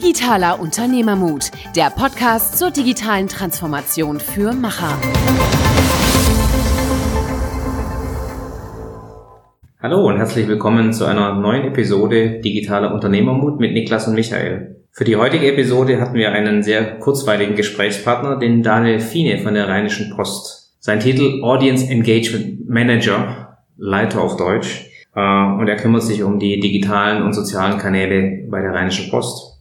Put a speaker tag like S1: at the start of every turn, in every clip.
S1: Digitaler Unternehmermut, der Podcast zur digitalen Transformation für Macher.
S2: Hallo und herzlich willkommen zu einer neuen Episode Digitaler Unternehmermut mit Niklas und Michael. Für die heutige Episode hatten wir einen sehr kurzweiligen Gesprächspartner, den Daniel Fiene von der Rheinischen Post. Sein Titel Audience Engagement Manager, Leiter auf Deutsch, äh, und er kümmert sich um die digitalen und sozialen Kanäle bei der Rheinischen Post.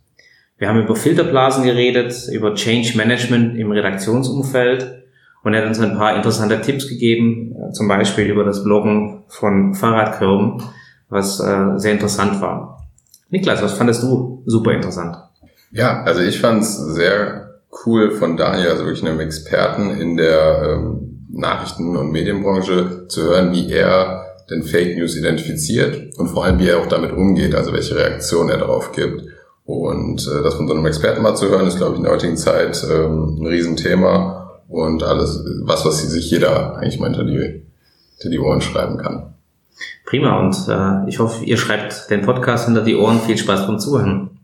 S2: Wir haben über Filterblasen geredet, über Change Management im Redaktionsumfeld und er hat uns ein paar interessante Tipps gegeben, äh, zum Beispiel über das Bloggen von Fahrradkörben, was äh, sehr interessant war. Niklas, was fandest du super interessant?
S3: Ja, also ich fand es sehr cool von Daniel, also wirklich einem Experten in der ähm, Nachrichten- und Medienbranche, zu hören, wie er denn Fake News identifiziert und vor allem, wie er auch damit umgeht, also welche Reaktion er darauf gibt. Und äh, das von so einem Experten mal zu hören, ist, glaube ich, in der heutigen Zeit ähm, ein Riesenthema und alles, was, was sich jeder eigentlich mal hinter die, hinter die Ohren schreiben kann.
S2: Prima und äh, ich hoffe, ihr schreibt den Podcast hinter die Ohren. Viel Spaß beim Zuhören.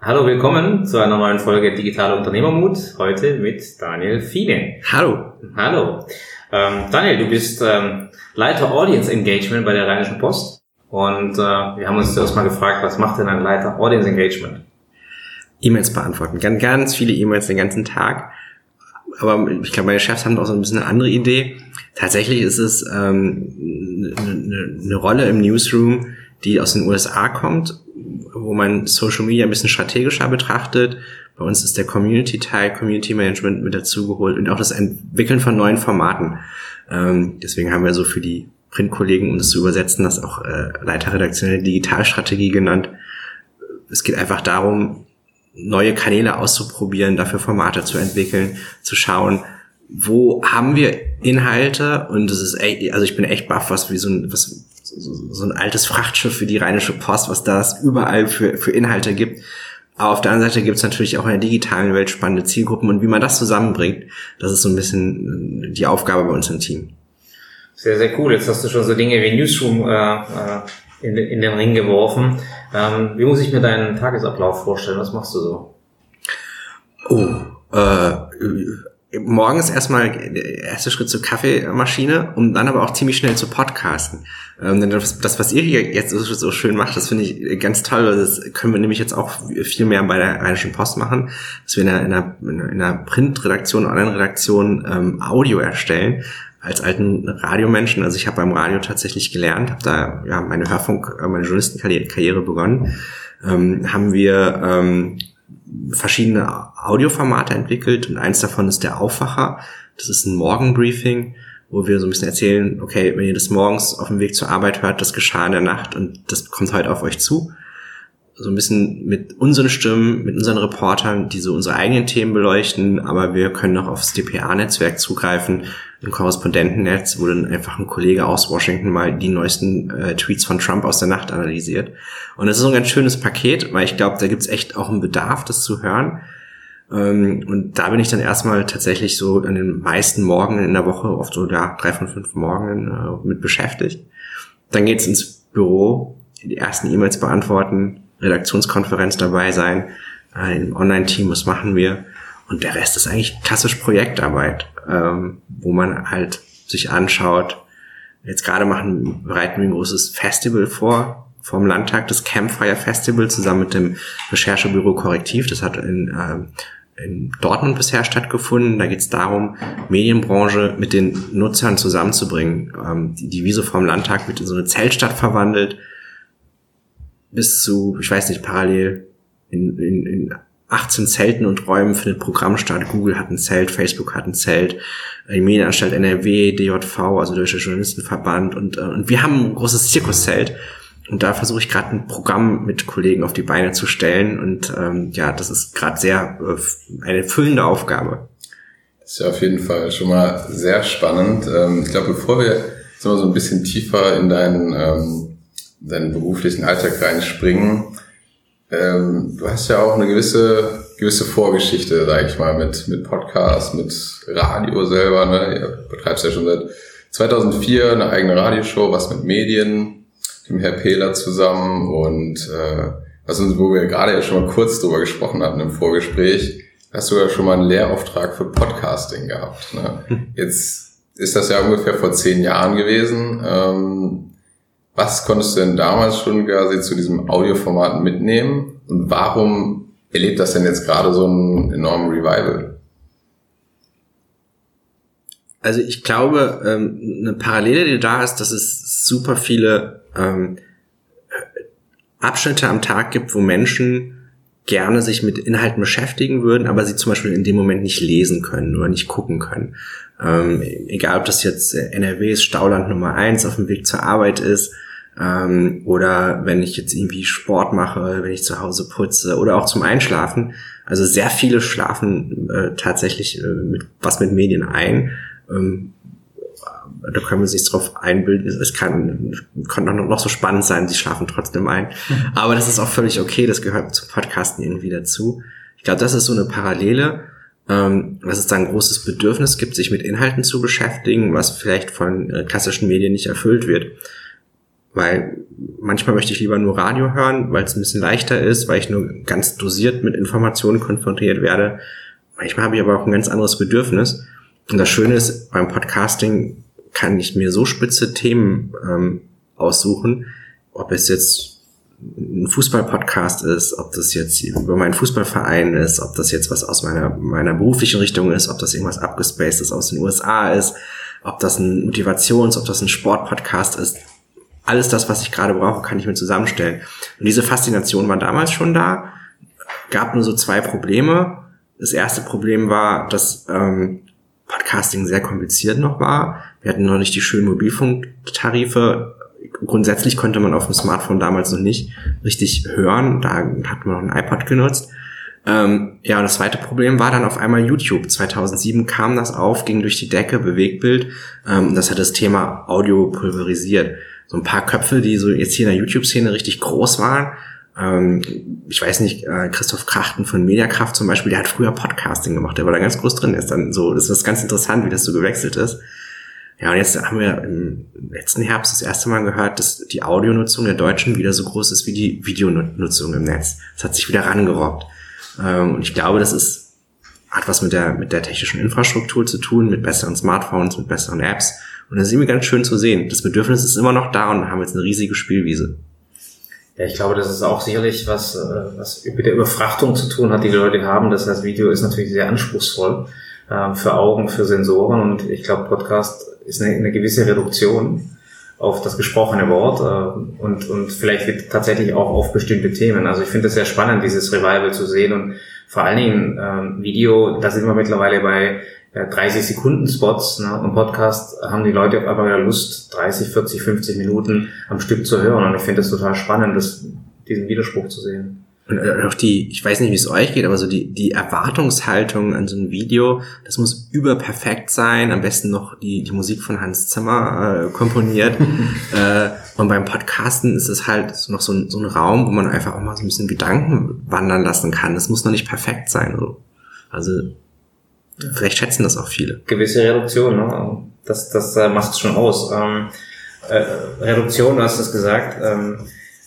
S2: Hallo, willkommen zu einer neuen Folge Digitaler Unternehmermut. Heute mit Daniel Fiene.
S4: Hallo.
S2: Hallo. Ähm, Daniel, du bist ähm, Leiter Audience Engagement bei der Rheinischen Post. Und äh, wir haben uns zuerst mal gefragt, was macht denn ein Leiter Audience Engagement?
S4: E-Mails beantworten. Ganz, ganz viele E-Mails den ganzen Tag. Aber ich glaube, meine Chefs haben auch so ein bisschen eine andere Idee. Tatsächlich ist es ähm, eine, eine Rolle im Newsroom, die aus den USA kommt, wo man Social Media ein bisschen strategischer betrachtet. Bei uns ist der Community-Teil, Community Management mit dazugeholt und auch das Entwickeln von neuen Formaten. Ähm, deswegen haben wir so für die Printkollegen, um das zu übersetzen, das auch äh, Leiter redaktionelle Digitalstrategie genannt. Es geht einfach darum, neue Kanäle auszuprobieren, dafür Formate zu entwickeln, zu schauen, wo haben wir Inhalte und das ist echt, also ich bin echt baff, was wie so ein, was, so ein altes Frachtschiff für die Rheinische Post, was das überall für, für Inhalte gibt. Aber auf der anderen Seite gibt es natürlich auch in der digitalen Welt spannende Zielgruppen und wie man das zusammenbringt, das ist so ein bisschen die Aufgabe bei uns im Team.
S2: Sehr, sehr cool. Jetzt hast du schon so Dinge wie Newsroom äh, äh in, in den Ring geworfen. Ähm, wie muss ich mir deinen Tagesablauf vorstellen? Was machst du so?
S4: Oh, äh, morgens erstmal der erste Schritt zur Kaffeemaschine, um dann aber auch ziemlich schnell zu podcasten. Ähm, denn das, das, was ihr hier jetzt so schön macht, das finde ich ganz toll. Das können wir nämlich jetzt auch viel mehr bei der Rheinischen Post machen, dass wir in einer, in Printredaktion, Online-Redaktion ähm, Audio erstellen als alten Radiomenschen, also ich habe beim Radio tatsächlich gelernt, habe da ja meine Hörfunk, äh, meine Journalistenkarriere begonnen, ähm, haben wir ähm, verschiedene Audioformate entwickelt und eins davon ist der Aufwacher. Das ist ein Morgenbriefing, wo wir so ein bisschen erzählen, okay, wenn ihr das morgens auf dem Weg zur Arbeit hört, das geschah in der Nacht und das kommt heute auf euch zu. So ein bisschen mit unseren Stimmen, mit unseren Reportern, die so unsere eigenen Themen beleuchten, aber wir können auch aufs DPA-Netzwerk zugreifen ein Korrespondentennetz, wo dann einfach ein Kollege aus Washington mal die neuesten äh, Tweets von Trump aus der Nacht analysiert. Und das ist so ein ganz schönes Paket, weil ich glaube, da gibt's echt auch einen Bedarf, das zu hören. Ähm, und da bin ich dann erstmal tatsächlich so an den meisten Morgen in der Woche, oft so ja, drei von fünf Morgen äh, mit beschäftigt. Dann geht's ins Büro, die ersten E-Mails beantworten, Redaktionskonferenz dabei sein, äh, im Online-Team, was machen wir? Und der Rest ist eigentlich klassisch Projektarbeit, ähm, wo man halt sich anschaut. Jetzt gerade machen, bereiten wir ein großes Festival vor, vom Landtag, das Campfire Festival zusammen mit dem Recherchebüro Korrektiv. Das hat in, äh, in Dortmund bisher stattgefunden. Da geht es darum, Medienbranche mit den Nutzern zusammenzubringen. Ähm, die, die Wiese vom Landtag wird in so eine Zeltstadt verwandelt. Bis zu, ich weiß nicht, parallel in, in, in 18 Zelten und Räumen findet Programm statt. Google hat ein Zelt, Facebook hat ein Zelt, die Medienanstalt NRW, DJV, also Deutscher Journalistenverband und, äh, und wir haben ein großes Zirkuszelt. Und da versuche ich gerade ein Programm mit Kollegen auf die Beine zu stellen. Und ähm, ja, das ist gerade sehr äh, eine füllende Aufgabe.
S3: Das ist ja auf jeden Fall schon mal sehr spannend. Ähm, ich glaube, bevor wir jetzt mal so ein bisschen tiefer in deinen, ähm, deinen beruflichen Alltag reinspringen, ähm, du hast ja auch eine gewisse, gewisse Vorgeschichte, sag ich mal, mit, mit Podcast, mit Radio selber. Ne? Ihr betreibst ja schon seit 2004 eine eigene Radioshow, was mit Medien. dem Herr Pehler zusammen und äh, was uns, wo wir gerade ja schon mal kurz drüber gesprochen hatten im Vorgespräch, hast du ja schon mal einen Lehrauftrag für Podcasting gehabt. Ne? Hm. Jetzt ist das ja ungefähr vor zehn Jahren gewesen. Ähm, was konntest du denn damals schon quasi zu diesem Audioformat mitnehmen und warum erlebt das denn jetzt gerade so einen enormen Revival?
S4: Also ich glaube, ähm, eine Parallele, die da ist, dass es super viele ähm, Abschnitte am Tag gibt, wo Menschen gerne sich mit Inhalten beschäftigen würden, aber sie zum Beispiel in dem Moment nicht lesen können oder nicht gucken können. Ähm, egal, ob das jetzt NRWs Stauland Nummer eins auf dem Weg zur Arbeit ist ähm, oder wenn ich jetzt irgendwie Sport mache, wenn ich zu Hause putze oder auch zum Einschlafen. Also sehr viele schlafen äh, tatsächlich äh, mit, was mit Medien ein. Ähm, da können wir sich drauf einbilden. Es kann, kann auch noch so spannend sein, sie schlafen trotzdem ein. Mhm. Aber das ist auch völlig okay, das gehört zum Podcasten irgendwie dazu. Ich glaube, das ist so eine Parallele, ähm, dass es da ein großes Bedürfnis gibt, sich mit Inhalten zu beschäftigen, was vielleicht von äh, klassischen Medien nicht erfüllt wird. Weil manchmal möchte ich lieber nur Radio hören, weil es ein bisschen leichter ist, weil ich nur ganz dosiert mit Informationen konfrontiert werde. Manchmal habe ich aber auch ein ganz anderes Bedürfnis. Und das Schöne ist, beim Podcasting kann ich mir so spitze Themen ähm, aussuchen, ob es jetzt ein Fußballpodcast ist, ob das jetzt über meinen Fußballverein ist, ob das jetzt was aus meiner, meiner beruflichen Richtung ist, ob das irgendwas abgespacedes aus den USA ist, ob das ein Motivations-, ob das ein Sportpodcast ist. Alles das, was ich gerade brauche, kann ich mir zusammenstellen. Und diese Faszination war damals schon da. Gab nur so zwei Probleme. Das erste Problem war, dass ähm, Podcasting sehr kompliziert noch war. Wir hatten noch nicht die schönen Mobilfunktarife. Grundsätzlich konnte man auf dem Smartphone damals noch nicht richtig hören. Da hat man noch ein iPod genutzt. Ähm, ja, und das zweite Problem war dann auf einmal YouTube. 2007 kam das auf, ging durch die Decke, Bewegtbild. Ähm, das hat das Thema Audio pulverisiert. So ein paar Köpfe, die so jetzt hier in der YouTube-Szene richtig groß waren, ähm, ich weiß nicht, äh, Christoph Krachten von Mediakraft zum Beispiel, der hat früher Podcasting gemacht, der war da ganz groß drin, ist dann so, das ist ganz interessant, wie das so gewechselt ist. Ja, und jetzt haben wir im letzten Herbst das erste Mal gehört, dass die Audionutzung der Deutschen wieder so groß ist wie die Videonutzung im Netz. Das hat sich wieder rangerobbt. Ähm, und ich glaube, das ist, hat was mit der, mit der technischen Infrastruktur zu tun, mit besseren Smartphones, mit besseren Apps. Und das ist irgendwie ganz schön zu sehen. Das Bedürfnis ist immer noch da und haben jetzt eine riesige Spielwiese.
S2: Ja, ich glaube, das ist auch sicherlich was, äh, was mit der Überfrachtung zu tun hat, die die Leute haben. Das heißt, Video ist natürlich sehr anspruchsvoll äh, für Augen, für Sensoren und ich glaube, Podcast ist eine, eine gewisse Reduktion auf das gesprochene Wort äh, und, und vielleicht tatsächlich auch auf bestimmte Themen. Also ich finde es sehr spannend, dieses Revival zu sehen und vor allen Dingen äh, Video, da sind wir mittlerweile bei 30 Sekunden Spots ne, und Podcast haben die Leute auf einmal wieder Lust, 30, 40, 50 Minuten am Stück zu hören. Und ich finde es total spannend, das, diesen Widerspruch zu sehen.
S4: Und äh, auch die, ich weiß nicht, wie es euch geht, aber so die, die Erwartungshaltung an so ein Video, das muss überperfekt sein, am besten noch die, die Musik von Hans Zimmer äh, komponiert. äh, und beim Podcasten ist es halt noch so ein, so ein Raum, wo man einfach auch mal so ein bisschen Gedanken wandern lassen kann. Das muss noch nicht perfekt sein. Also Vielleicht schätzen das auch viele.
S2: Gewisse Reduktion, ne? das, das äh, macht es schon aus. Ähm, äh, Reduktion, du hast es gesagt. Ähm,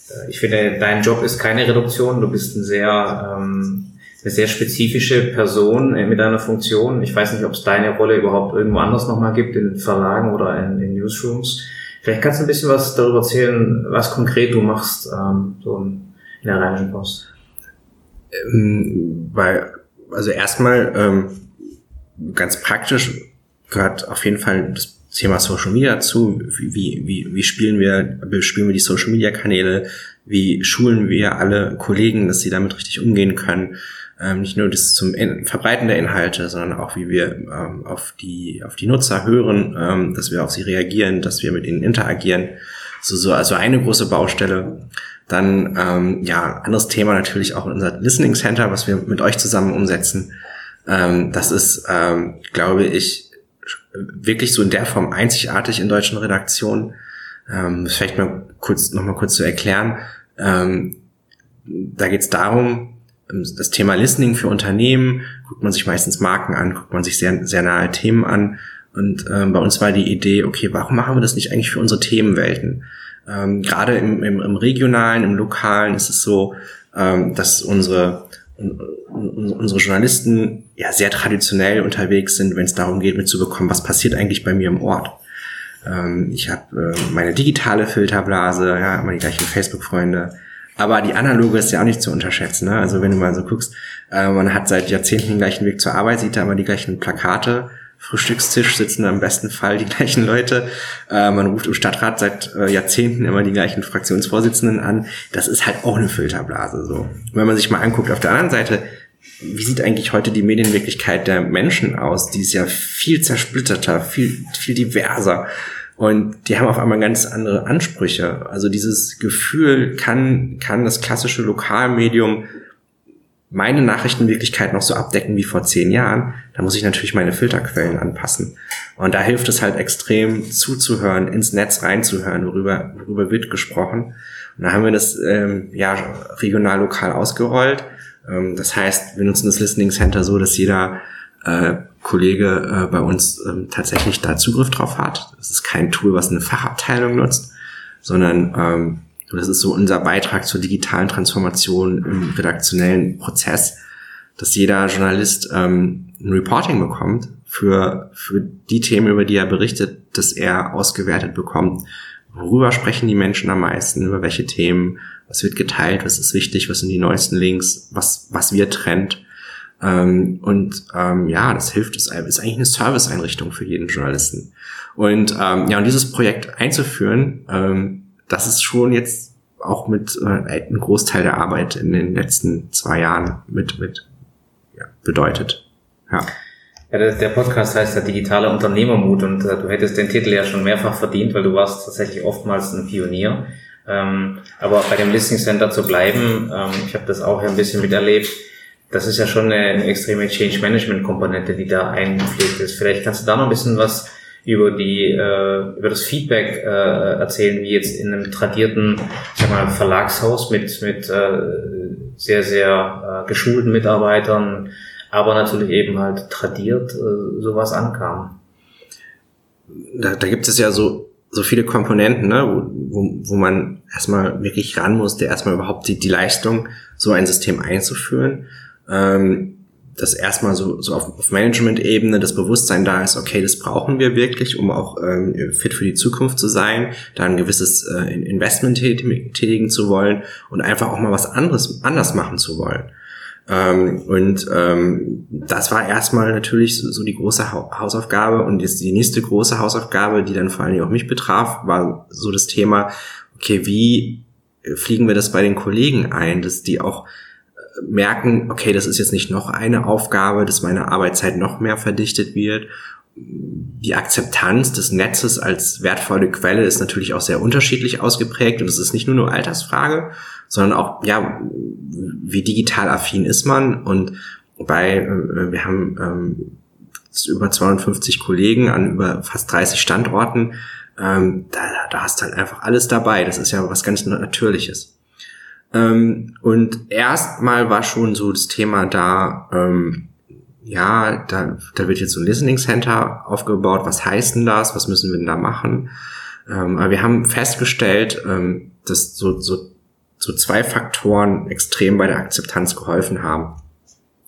S2: äh, ich finde, dein Job ist keine Reduktion. Du bist ein sehr, ähm, eine sehr spezifische Person äh, mit deiner Funktion. Ich weiß nicht, ob es deine Rolle überhaupt irgendwo anders nochmal gibt, in Verlagen oder in, in Newsrooms. Vielleicht kannst du ein bisschen was darüber erzählen, was konkret du machst, ähm, so in der Rheinischen Post.
S4: Ähm, weil, also erstmal, ähm, ganz praktisch gehört auf jeden Fall das Thema Social Media zu. Wie, wie, wie spielen wir, spielen wir die Social Media Kanäle? Wie schulen wir alle Kollegen, dass sie damit richtig umgehen können? Ähm, nicht nur das zum In Verbreiten der Inhalte, sondern auch wie wir ähm, auf die auf die Nutzer hören, ähm, dass wir auf sie reagieren, dass wir mit ihnen interagieren. So, so also eine große Baustelle. Dann ähm, ja anderes Thema natürlich auch unser Listening Center, was wir mit euch zusammen umsetzen. Ähm, das ist, ähm, glaube ich, wirklich so in der Form einzigartig in deutschen Redaktionen. Ähm, vielleicht mal kurz, noch mal kurz zu erklären. Ähm, da geht es darum, ähm, das Thema Listening für Unternehmen, guckt man sich meistens Marken an, guckt man sich sehr, sehr nahe Themen an Und ähm, bei uns war die Idee, okay, warum machen wir das nicht eigentlich für unsere Themenwelten? Ähm, Gerade im, im, im regionalen, im lokalen ist es so, ähm, dass unsere unsere Journalisten ja sehr traditionell unterwegs sind, wenn es darum geht, mitzubekommen, was passiert eigentlich bei mir im Ort. Ähm, ich habe äh, meine digitale Filterblase, ja, immer die gleichen Facebook-Freunde. Aber die analoge ist ja auch nicht zu unterschätzen. Ne? Also wenn du mal so guckst, äh, man hat seit Jahrzehnten den gleichen Weg zur Arbeit, sieht da immer die gleichen Plakate Frühstückstisch sitzen im besten Fall die gleichen Leute. Äh, man ruft im Stadtrat seit äh, Jahrzehnten immer die gleichen Fraktionsvorsitzenden an. Das ist halt auch eine Filterblase so. wenn man sich mal anguckt, auf der anderen Seite, wie sieht eigentlich heute die Medienwirklichkeit der Menschen aus? Die ist ja viel zersplitterter, viel, viel diverser. Und die haben auf einmal ganz andere Ansprüche. Also dieses Gefühl kann, kann das klassische Lokalmedium meine Nachrichtenwirklichkeit noch so abdecken wie vor zehn Jahren, da muss ich natürlich meine Filterquellen anpassen. Und da hilft es halt extrem zuzuhören, ins Netz reinzuhören, worüber, worüber wird gesprochen. Und da haben wir das ähm, ja regional, lokal ausgerollt. Ähm, das heißt, wir nutzen das Listening Center so, dass jeder äh, Kollege äh, bei uns ähm, tatsächlich da Zugriff drauf hat. Das ist kein Tool, was eine Fachabteilung nutzt, sondern ähm, das ist so unser Beitrag zur digitalen Transformation im redaktionellen Prozess, dass jeder Journalist ähm, ein Reporting bekommt für, für die Themen, über die er berichtet, dass er ausgewertet bekommt. Worüber sprechen die Menschen am meisten? Über welche Themen? Was wird geteilt? Was ist wichtig? Was sind die neuesten Links? Was, was wird trennt? Ähm, und ähm, ja, das hilft, es ist eigentlich eine Serviceeinrichtung für jeden Journalisten. Und ähm, ja, und dieses Projekt einzuführen, ähm, das ist schon jetzt auch mit äh, einem Großteil der Arbeit in den letzten zwei Jahren mit, mit ja, bedeutet. Ja.
S2: Ja, der Podcast heißt ja digitale Unternehmermut und äh, du hättest den Titel ja schon mehrfach verdient, weil du warst tatsächlich oftmals ein Pionier. Ähm, aber bei dem Listing Center zu bleiben, ähm, ich habe das auch ein bisschen miterlebt, das ist ja schon eine, extreme Change Management Komponente, die da eingepflegt ist. Vielleicht kannst du da noch ein bisschen was über die äh, über das Feedback äh, erzählen, wie jetzt in einem tradierten sag mal, Verlagshaus mit mit äh, sehr sehr äh, geschulten Mitarbeitern, aber natürlich eben halt tradiert äh, sowas ankam.
S4: Da, da gibt es ja so so viele Komponenten, ne, wo, wo, man erstmal wirklich ran musste, erstmal überhaupt die, die Leistung, so ein System einzuführen. Ähm, dass erstmal so, so auf, auf Management-Ebene das Bewusstsein da ist, okay, das brauchen wir wirklich, um auch ähm, fit für die Zukunft zu sein, da ein gewisses äh, Investment tätigen zu wollen und einfach auch mal was anderes anders machen zu wollen. Ähm, und ähm, das war erstmal natürlich so, so die große ha Hausaufgabe und jetzt die nächste große Hausaufgabe, die dann vor allen Dingen auch mich betraf, war so das Thema, okay, wie fliegen wir das bei den Kollegen ein, dass die auch merken, okay, das ist jetzt nicht noch eine Aufgabe, dass meine Arbeitszeit noch mehr verdichtet wird. Die Akzeptanz des Netzes als wertvolle Quelle ist natürlich auch sehr unterschiedlich ausgeprägt und es ist nicht nur eine Altersfrage, sondern auch, ja, wie digital affin ist man und bei, äh, wir haben ähm, über 250 Kollegen an über fast 30 Standorten, ähm, da, da hast du halt einfach alles dabei. Das ist ja was ganz Natürliches. Ähm, und erstmal war schon so das Thema da, ähm, ja, da, da wird jetzt so ein Listening Center aufgebaut. Was heißt denn das? Was müssen wir denn da machen? Ähm, aber wir haben festgestellt, ähm, dass so, so, so zwei Faktoren extrem bei der Akzeptanz geholfen haben.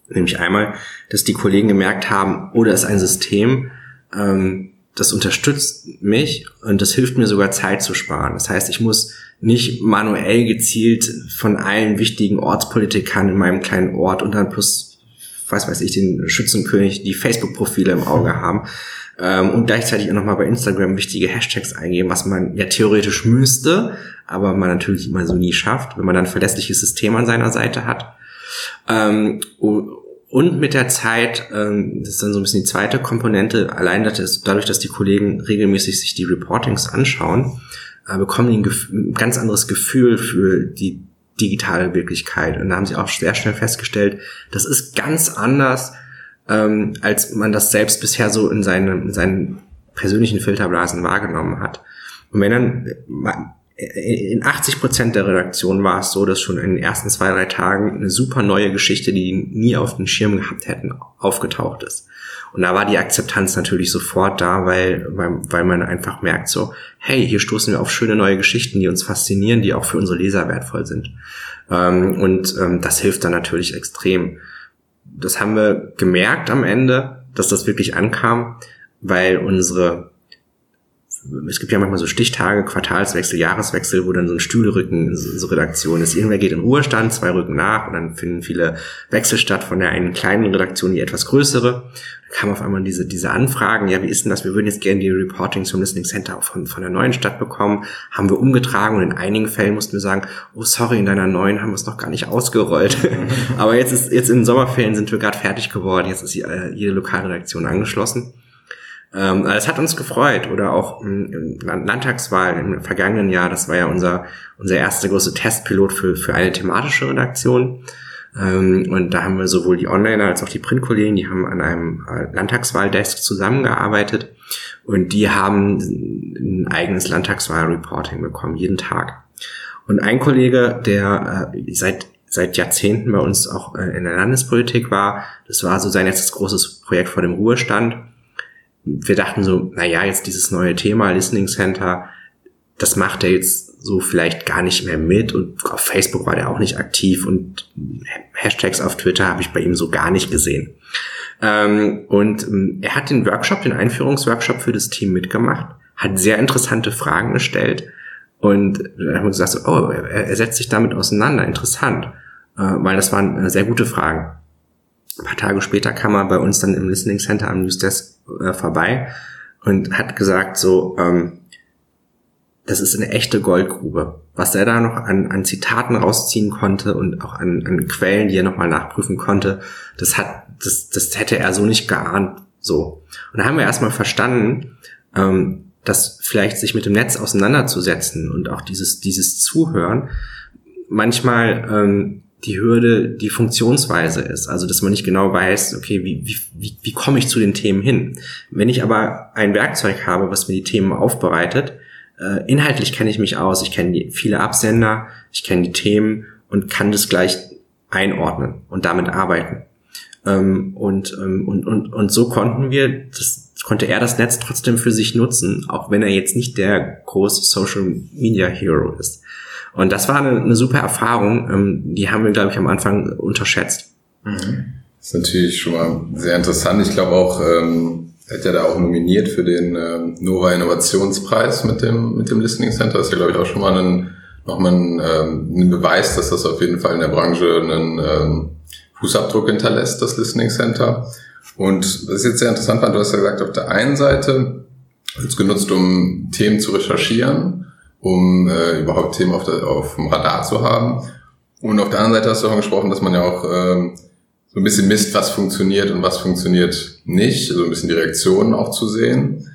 S4: Nämlich einmal, dass die Kollegen gemerkt haben, oh, da ist ein System, ähm, das unterstützt mich und das hilft mir sogar Zeit zu sparen. Das heißt, ich muss nicht manuell gezielt von allen wichtigen Ortspolitikern in meinem kleinen Ort und dann plus, was weiß ich, den Schützenkönig, die Facebook-Profile im Auge haben ähm, und gleichzeitig auch nochmal bei Instagram wichtige Hashtags eingeben, was man ja theoretisch müsste, aber man natürlich immer so nie schafft, wenn man dann ein verlässliches System an seiner Seite hat. Ähm, und mit der Zeit, ähm, das ist dann so ein bisschen die zweite Komponente, allein dadurch, dass die Kollegen regelmäßig sich die Reportings anschauen, äh, bekommen die ein, ein ganz anderes Gefühl für die digitale Wirklichkeit. Und da haben sie auch sehr schnell festgestellt, das ist ganz anders, ähm, als man das selbst bisher so in, seine, in seinen persönlichen Filterblasen wahrgenommen hat. Und wenn dann in 80 Prozent der Redaktion war es so, dass schon in den ersten zwei, drei Tagen eine super neue Geschichte, die nie auf den Schirm gehabt hätten, aufgetaucht ist. Und da war die Akzeptanz natürlich sofort da, weil, weil, weil man einfach merkt so, hey, hier stoßen wir auf schöne neue Geschichten, die uns faszinieren, die auch für unsere Leser wertvoll sind. Ähm, und ähm, das hilft dann natürlich extrem. Das haben wir gemerkt am Ende, dass das wirklich ankam, weil unsere es gibt ja manchmal so Stichtage, Quartalswechsel, Jahreswechsel, wo dann so ein Stühlerücken so Redaktion ist. Irgendwer geht in Ruhestand, zwei rücken nach und dann finden viele Wechsel statt von der einen kleinen Redaktion die etwas größere. Da kam auf einmal diese, diese Anfragen, ja, wie ist denn das? Wir würden jetzt gerne die Reportings vom Listening Center von, von der neuen Stadt bekommen. Haben wir umgetragen und in einigen Fällen mussten wir sagen, oh sorry, in deiner neuen haben wir es noch gar nicht ausgerollt. Aber jetzt ist, jetzt in den Sommerferien sind wir gerade fertig geworden. Jetzt ist jede Lokalredaktion angeschlossen. Ähm, das hat uns gefreut. Oder auch im Landtagswahl im vergangenen Jahr, das war ja unser, unser erster große Testpilot für, für eine thematische Redaktion. Ähm, und da haben wir sowohl die Onliner als auch die Printkollegen, die haben an einem äh, Landtagswahldesk zusammengearbeitet und die haben ein eigenes Landtagswahlreporting bekommen, jeden Tag. Und ein Kollege, der äh, seit seit Jahrzehnten bei uns auch äh, in der Landespolitik war, das war so sein letztes großes Projekt vor dem Ruhestand, wir dachten so, na ja, jetzt dieses neue Thema Listening Center, das macht er jetzt so vielleicht gar nicht mehr mit und auf Facebook war der auch nicht aktiv und Hashtags auf Twitter habe ich bei ihm so gar nicht gesehen. Ähm, und ähm, er hat den Workshop, den Einführungsworkshop für das Team mitgemacht, hat sehr interessante Fragen gestellt und dann haben wir gesagt, so, oh, er, setzt sich damit auseinander, interessant, äh, weil das waren äh, sehr gute Fragen. Ein paar Tage später kam er bei uns dann im Listening Center am Newsdesk äh, vorbei und hat gesagt so, ähm, das ist eine echte Goldgrube. Was er da noch an, an Zitaten rausziehen konnte und auch an, an Quellen, die er nochmal nachprüfen konnte, das hat, das, das hätte er so nicht geahnt. So. Und da haben wir erstmal verstanden, ähm, dass vielleicht sich mit dem Netz auseinanderzusetzen und auch dieses, dieses Zuhören manchmal ähm, die Hürde die Funktionsweise ist. Also dass man nicht genau weiß, okay, wie, wie, wie, wie komme ich zu den Themen hin. Wenn ich aber ein Werkzeug habe, was mir die Themen aufbereitet, äh, inhaltlich kenne ich mich aus, ich kenne viele Absender, ich kenne die Themen und kann das gleich einordnen und damit arbeiten. Ähm, und, ähm, und, und, und so konnten wir, das konnte er das Netz trotzdem für sich nutzen, auch wenn er jetzt nicht der große Social Media Hero ist. Und das war eine, eine super Erfahrung. Ähm, die haben wir, glaube ich, am Anfang unterschätzt.
S3: Mhm. Das ist natürlich schon mal sehr interessant. Ich glaube auch, ähm, er hat ja da auch nominiert für den ähm, Nova Innovationspreis mit dem, mit dem Listening Center. Das ist ja, glaube ich, auch schon mal ein, nochmal ein, ähm, ein Beweis, dass das auf jeden Fall in der Branche einen ähm, Fußabdruck hinterlässt, das Listening Center. Und was jetzt sehr interessant war, du hast ja gesagt, auf der einen Seite wird es genutzt, um Themen zu recherchieren um äh, überhaupt Themen auf, der, auf dem Radar zu haben. Und auf der anderen Seite hast du auch gesprochen, dass man ja auch ähm, so ein bisschen misst, was funktioniert und was funktioniert nicht, also ein bisschen die Reaktionen auch zu sehen.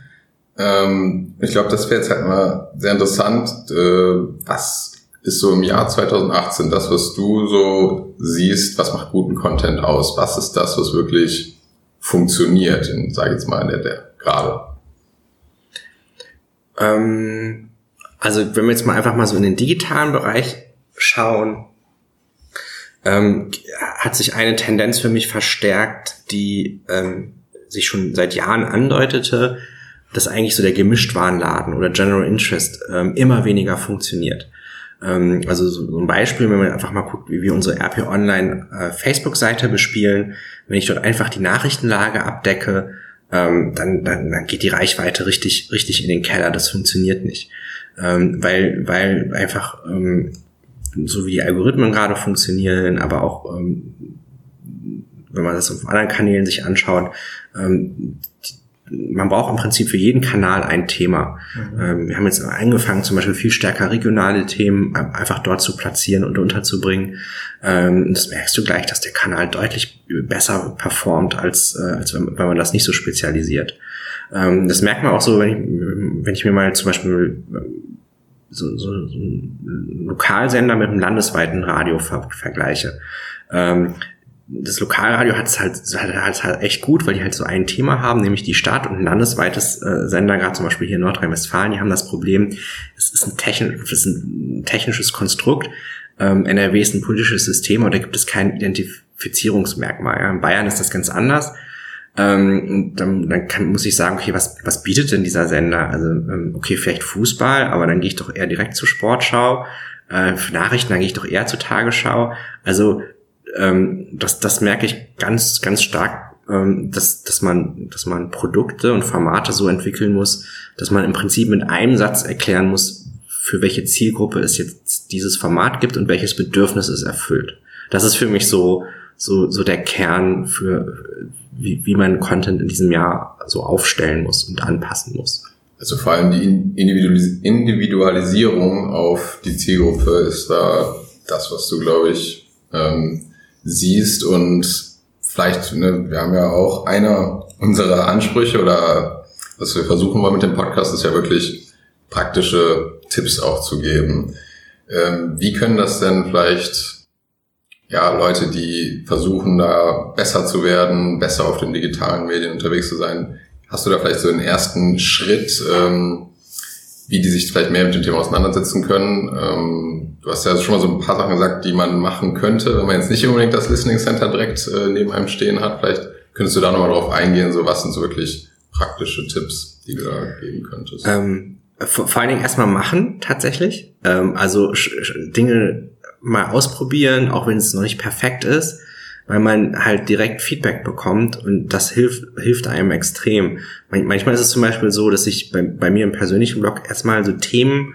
S3: Ähm, ich glaube, das wäre jetzt halt mal sehr interessant. Äh, was ist so im Jahr 2018 das, was du so siehst, was macht guten Content aus? Was ist das, was wirklich funktioniert, in, sag ich jetzt mal, in der, der gerade?
S4: Ähm, also wenn wir jetzt mal einfach mal so in den digitalen Bereich schauen, ähm, hat sich eine Tendenz für mich verstärkt, die ähm, sich schon seit Jahren andeutete, dass eigentlich so der Gemischtwarenladen oder General Interest ähm, immer weniger funktioniert. Ähm, also so ein Beispiel, wenn man einfach mal guckt, wie wir unsere RP Online äh, Facebook-Seite bespielen, wenn ich dort einfach die Nachrichtenlage abdecke, ähm, dann, dann, dann geht die Reichweite richtig, richtig in den Keller. Das funktioniert nicht ähm, weil, weil einfach ähm, so wie die Algorithmen gerade funktionieren, aber auch ähm, wenn man das auf anderen Kanälen sich anschaut, ähm, man braucht im Prinzip für jeden Kanal ein Thema. Mhm. Ähm, wir haben jetzt angefangen, zum Beispiel viel stärker regionale Themen einfach dort zu platzieren und unterzubringen. Ähm, das merkst du gleich, dass der Kanal deutlich besser performt, als, äh, als wenn, wenn man das nicht so spezialisiert. Ähm, das merkt man auch so, wenn ich, wenn ich mir mal zum Beispiel ähm, so, so, so einen Lokalsender mit einem landesweiten Radio ver vergleiche. Ähm, das Lokalradio hat es halt, hat halt echt gut, weil die halt so ein Thema haben, nämlich die Stadt und ein landesweites äh, Sender, gerade zum Beispiel hier in Nordrhein-Westfalen, die haben das Problem, es ist ein, technisch, es ist ein technisches Konstrukt. Ähm, NRW ist ein politisches System und da gibt es kein Identifizierungsmerkmal. Ja. In Bayern ist das ganz anders. Ähm, dann, dann kann, muss ich sagen, okay, was, was bietet denn dieser Sender? Also, ähm, okay, vielleicht Fußball, aber dann gehe ich doch eher direkt zur Sportschau. Äh, für Nachrichten, dann gehe ich doch eher zur Tagesschau. Also ähm, das, das merke ich ganz, ganz stark, ähm, dass, dass, man, dass man Produkte und Formate so entwickeln muss, dass man im Prinzip mit einem Satz erklären muss, für welche Zielgruppe es jetzt dieses Format gibt und welches Bedürfnis es erfüllt. Das ist für mich so, so, so der Kern für, wie, wie man Content in diesem Jahr so aufstellen muss und anpassen muss.
S3: Also vor allem die Individualisierung auf die Zielgruppe ist da das, was du, glaube ich, ähm, siehst und vielleicht, ne, wir haben ja auch einer unserer Ansprüche oder was wir versuchen wollen mit dem Podcast ist ja wirklich praktische Tipps auch zu geben. Ähm, wie können das denn vielleicht ja Leute, die versuchen da besser zu werden, besser auf den digitalen Medien unterwegs zu sein, hast du da vielleicht so einen ersten Schritt, ähm, wie die sich vielleicht mehr mit dem Thema auseinandersetzen können? Ähm, Du hast ja schon mal so ein paar Sachen gesagt, die man machen könnte, wenn man jetzt nicht unbedingt das Listening Center direkt äh, neben einem stehen hat. Vielleicht könntest du da nochmal drauf eingehen, so was sind so wirklich praktische Tipps, die du da geben könntest.
S4: Ähm, vor, vor allen Dingen erstmal machen, tatsächlich. Ähm, also Dinge mal ausprobieren, auch wenn es noch nicht perfekt ist, weil man halt direkt Feedback bekommt und das hilft, hilft einem extrem. Manchmal ist es zum Beispiel so, dass ich bei, bei mir im persönlichen Blog erstmal so Themen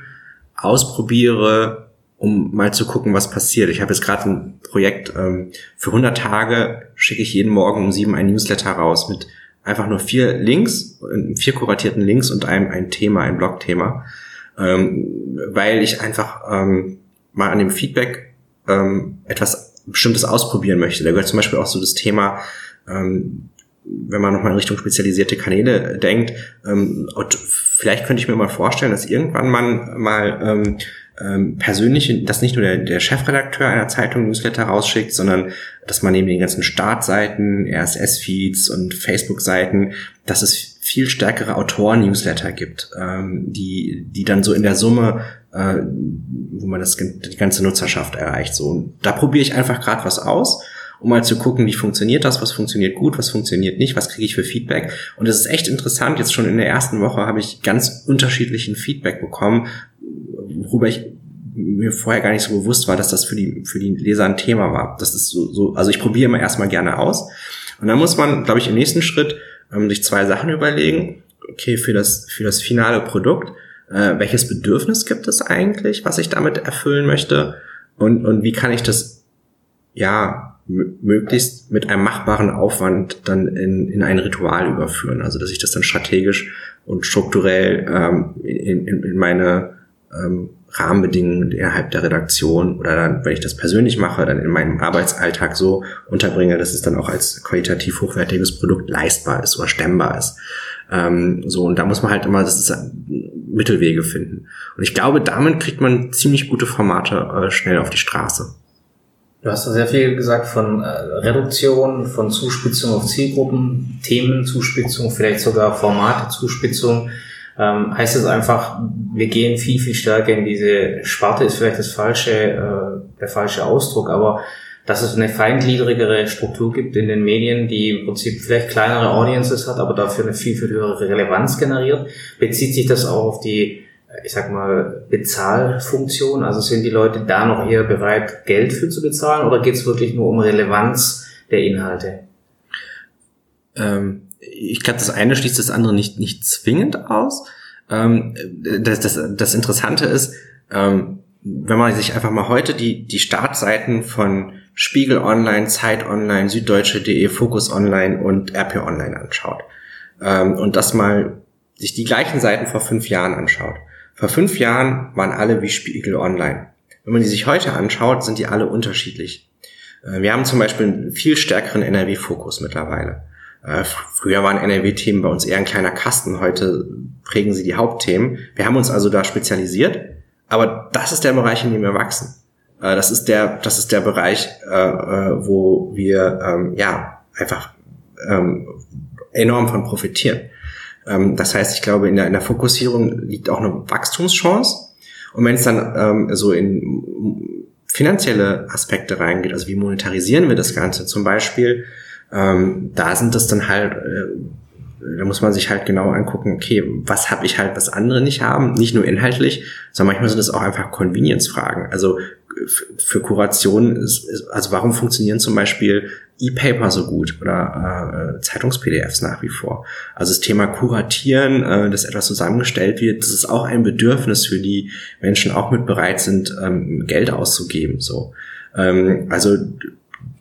S4: ausprobiere, um mal zu gucken, was passiert. Ich habe jetzt gerade ein Projekt, ähm, für 100 Tage schicke ich jeden Morgen um sieben ein Newsletter raus mit einfach nur vier Links, vier kuratierten Links und einem ein Thema, ein Blogthema, ähm, weil ich einfach ähm, mal an dem Feedback ähm, etwas Bestimmtes ausprobieren möchte. Da gehört zum Beispiel auch so das Thema, ähm, wenn man nochmal in Richtung spezialisierte Kanäle denkt, ähm, vielleicht könnte ich mir mal vorstellen, dass irgendwann man mal ähm, ähm, persönlich, dass nicht nur der, der Chefredakteur einer Zeitung Newsletter rausschickt, sondern dass man neben den ganzen Startseiten, RSS-Feeds und Facebook-Seiten, dass es viel stärkere Autoren-Newsletter gibt, ähm, die, die dann so in der Summe, äh, wo man das, die ganze Nutzerschaft erreicht. So. Und da probiere ich einfach gerade was aus um mal zu gucken, wie funktioniert das, was funktioniert gut, was funktioniert nicht, was kriege ich für Feedback. Und es ist echt interessant, jetzt schon in der ersten Woche habe ich ganz unterschiedlichen Feedback bekommen, worüber ich mir vorher gar nicht so bewusst war, dass das für die, für die Leser ein Thema war. Das ist so, so also ich probiere immer erstmal gerne aus. Und dann muss man, glaube ich, im nächsten Schritt ähm, sich zwei Sachen überlegen. Okay, für das, für das finale Produkt, äh, welches Bedürfnis gibt es eigentlich, was ich damit erfüllen möchte? Und, und wie kann ich das, ja, möglichst mit einem machbaren Aufwand dann in, in ein Ritual überführen. Also, dass ich das dann strategisch und strukturell ähm, in, in, in meine ähm, Rahmenbedingungen innerhalb der Redaktion oder dann, wenn ich das persönlich mache, dann in meinem Arbeitsalltag so unterbringe, dass es dann auch als qualitativ hochwertiges Produkt leistbar ist oder stemmbar ist. Ähm, so, und da muss man halt immer das ist, Mittelwege finden. Und ich glaube, damit kriegt man ziemlich gute Formate äh, schnell auf die Straße.
S2: Du hast da sehr viel gesagt von äh, Reduktion, von Zuspitzung auf Zielgruppen, Themenzuspitzung, vielleicht sogar Formatezuspitzung. Ähm, heißt es einfach, wir gehen viel, viel stärker in diese Sparte, ist vielleicht das falsche, äh, der falsche Ausdruck, aber dass es eine feingliedrigere Struktur gibt in den Medien, die im Prinzip vielleicht kleinere Audiences hat, aber dafür eine viel, viel höhere Relevanz generiert. Bezieht sich das auch auf die, ich sag mal, Bezahlfunktion? Also sind die Leute da noch eher bereit, Geld für zu bezahlen oder geht es wirklich nur um Relevanz der Inhalte?
S4: Ähm ich glaube, das eine schließt das andere nicht, nicht zwingend aus. Ähm, das, das, das Interessante ist, ähm, wenn man sich einfach mal heute die, die Startseiten von Spiegel Online, Zeit Online, Süddeutsche.de, Focus Online und RP Online anschaut ähm, und das mal sich die gleichen Seiten vor fünf Jahren anschaut. Vor fünf Jahren waren alle wie Spiegel Online. Wenn man die sich heute anschaut, sind die alle unterschiedlich. Äh, wir haben zum Beispiel einen viel stärkeren NRW-Fokus mittlerweile. Äh, früher waren NRW-Themen bei uns eher ein kleiner Kasten, heute prägen sie die Hauptthemen. Wir haben uns also da spezialisiert, aber das ist der Bereich, in dem wir wachsen. Äh, das ist der, das ist der Bereich, äh, wo wir ähm, ja einfach ähm, enorm von profitieren. Ähm, das heißt, ich glaube, in der, Fokussierung liegt auch eine Wachstumschance. Und wenn es dann so in finanzielle Aspekte reingeht, also wie monetarisieren wir das Ganze zum Beispiel, ähm, da sind das dann halt, äh, da muss man sich halt genau angucken, okay, was habe ich halt, was andere nicht haben, nicht nur inhaltlich, sondern manchmal sind es auch einfach Convenience-Fragen. Also für Kuration ist, ist, also warum funktionieren zum Beispiel E-Paper so gut oder äh, Zeitungs-PDFs nach wie vor. Also das Thema Kuratieren, äh, dass etwas zusammengestellt wird, das ist auch ein Bedürfnis, für die Menschen auch mit bereit sind, ähm, Geld auszugeben. So, ähm, also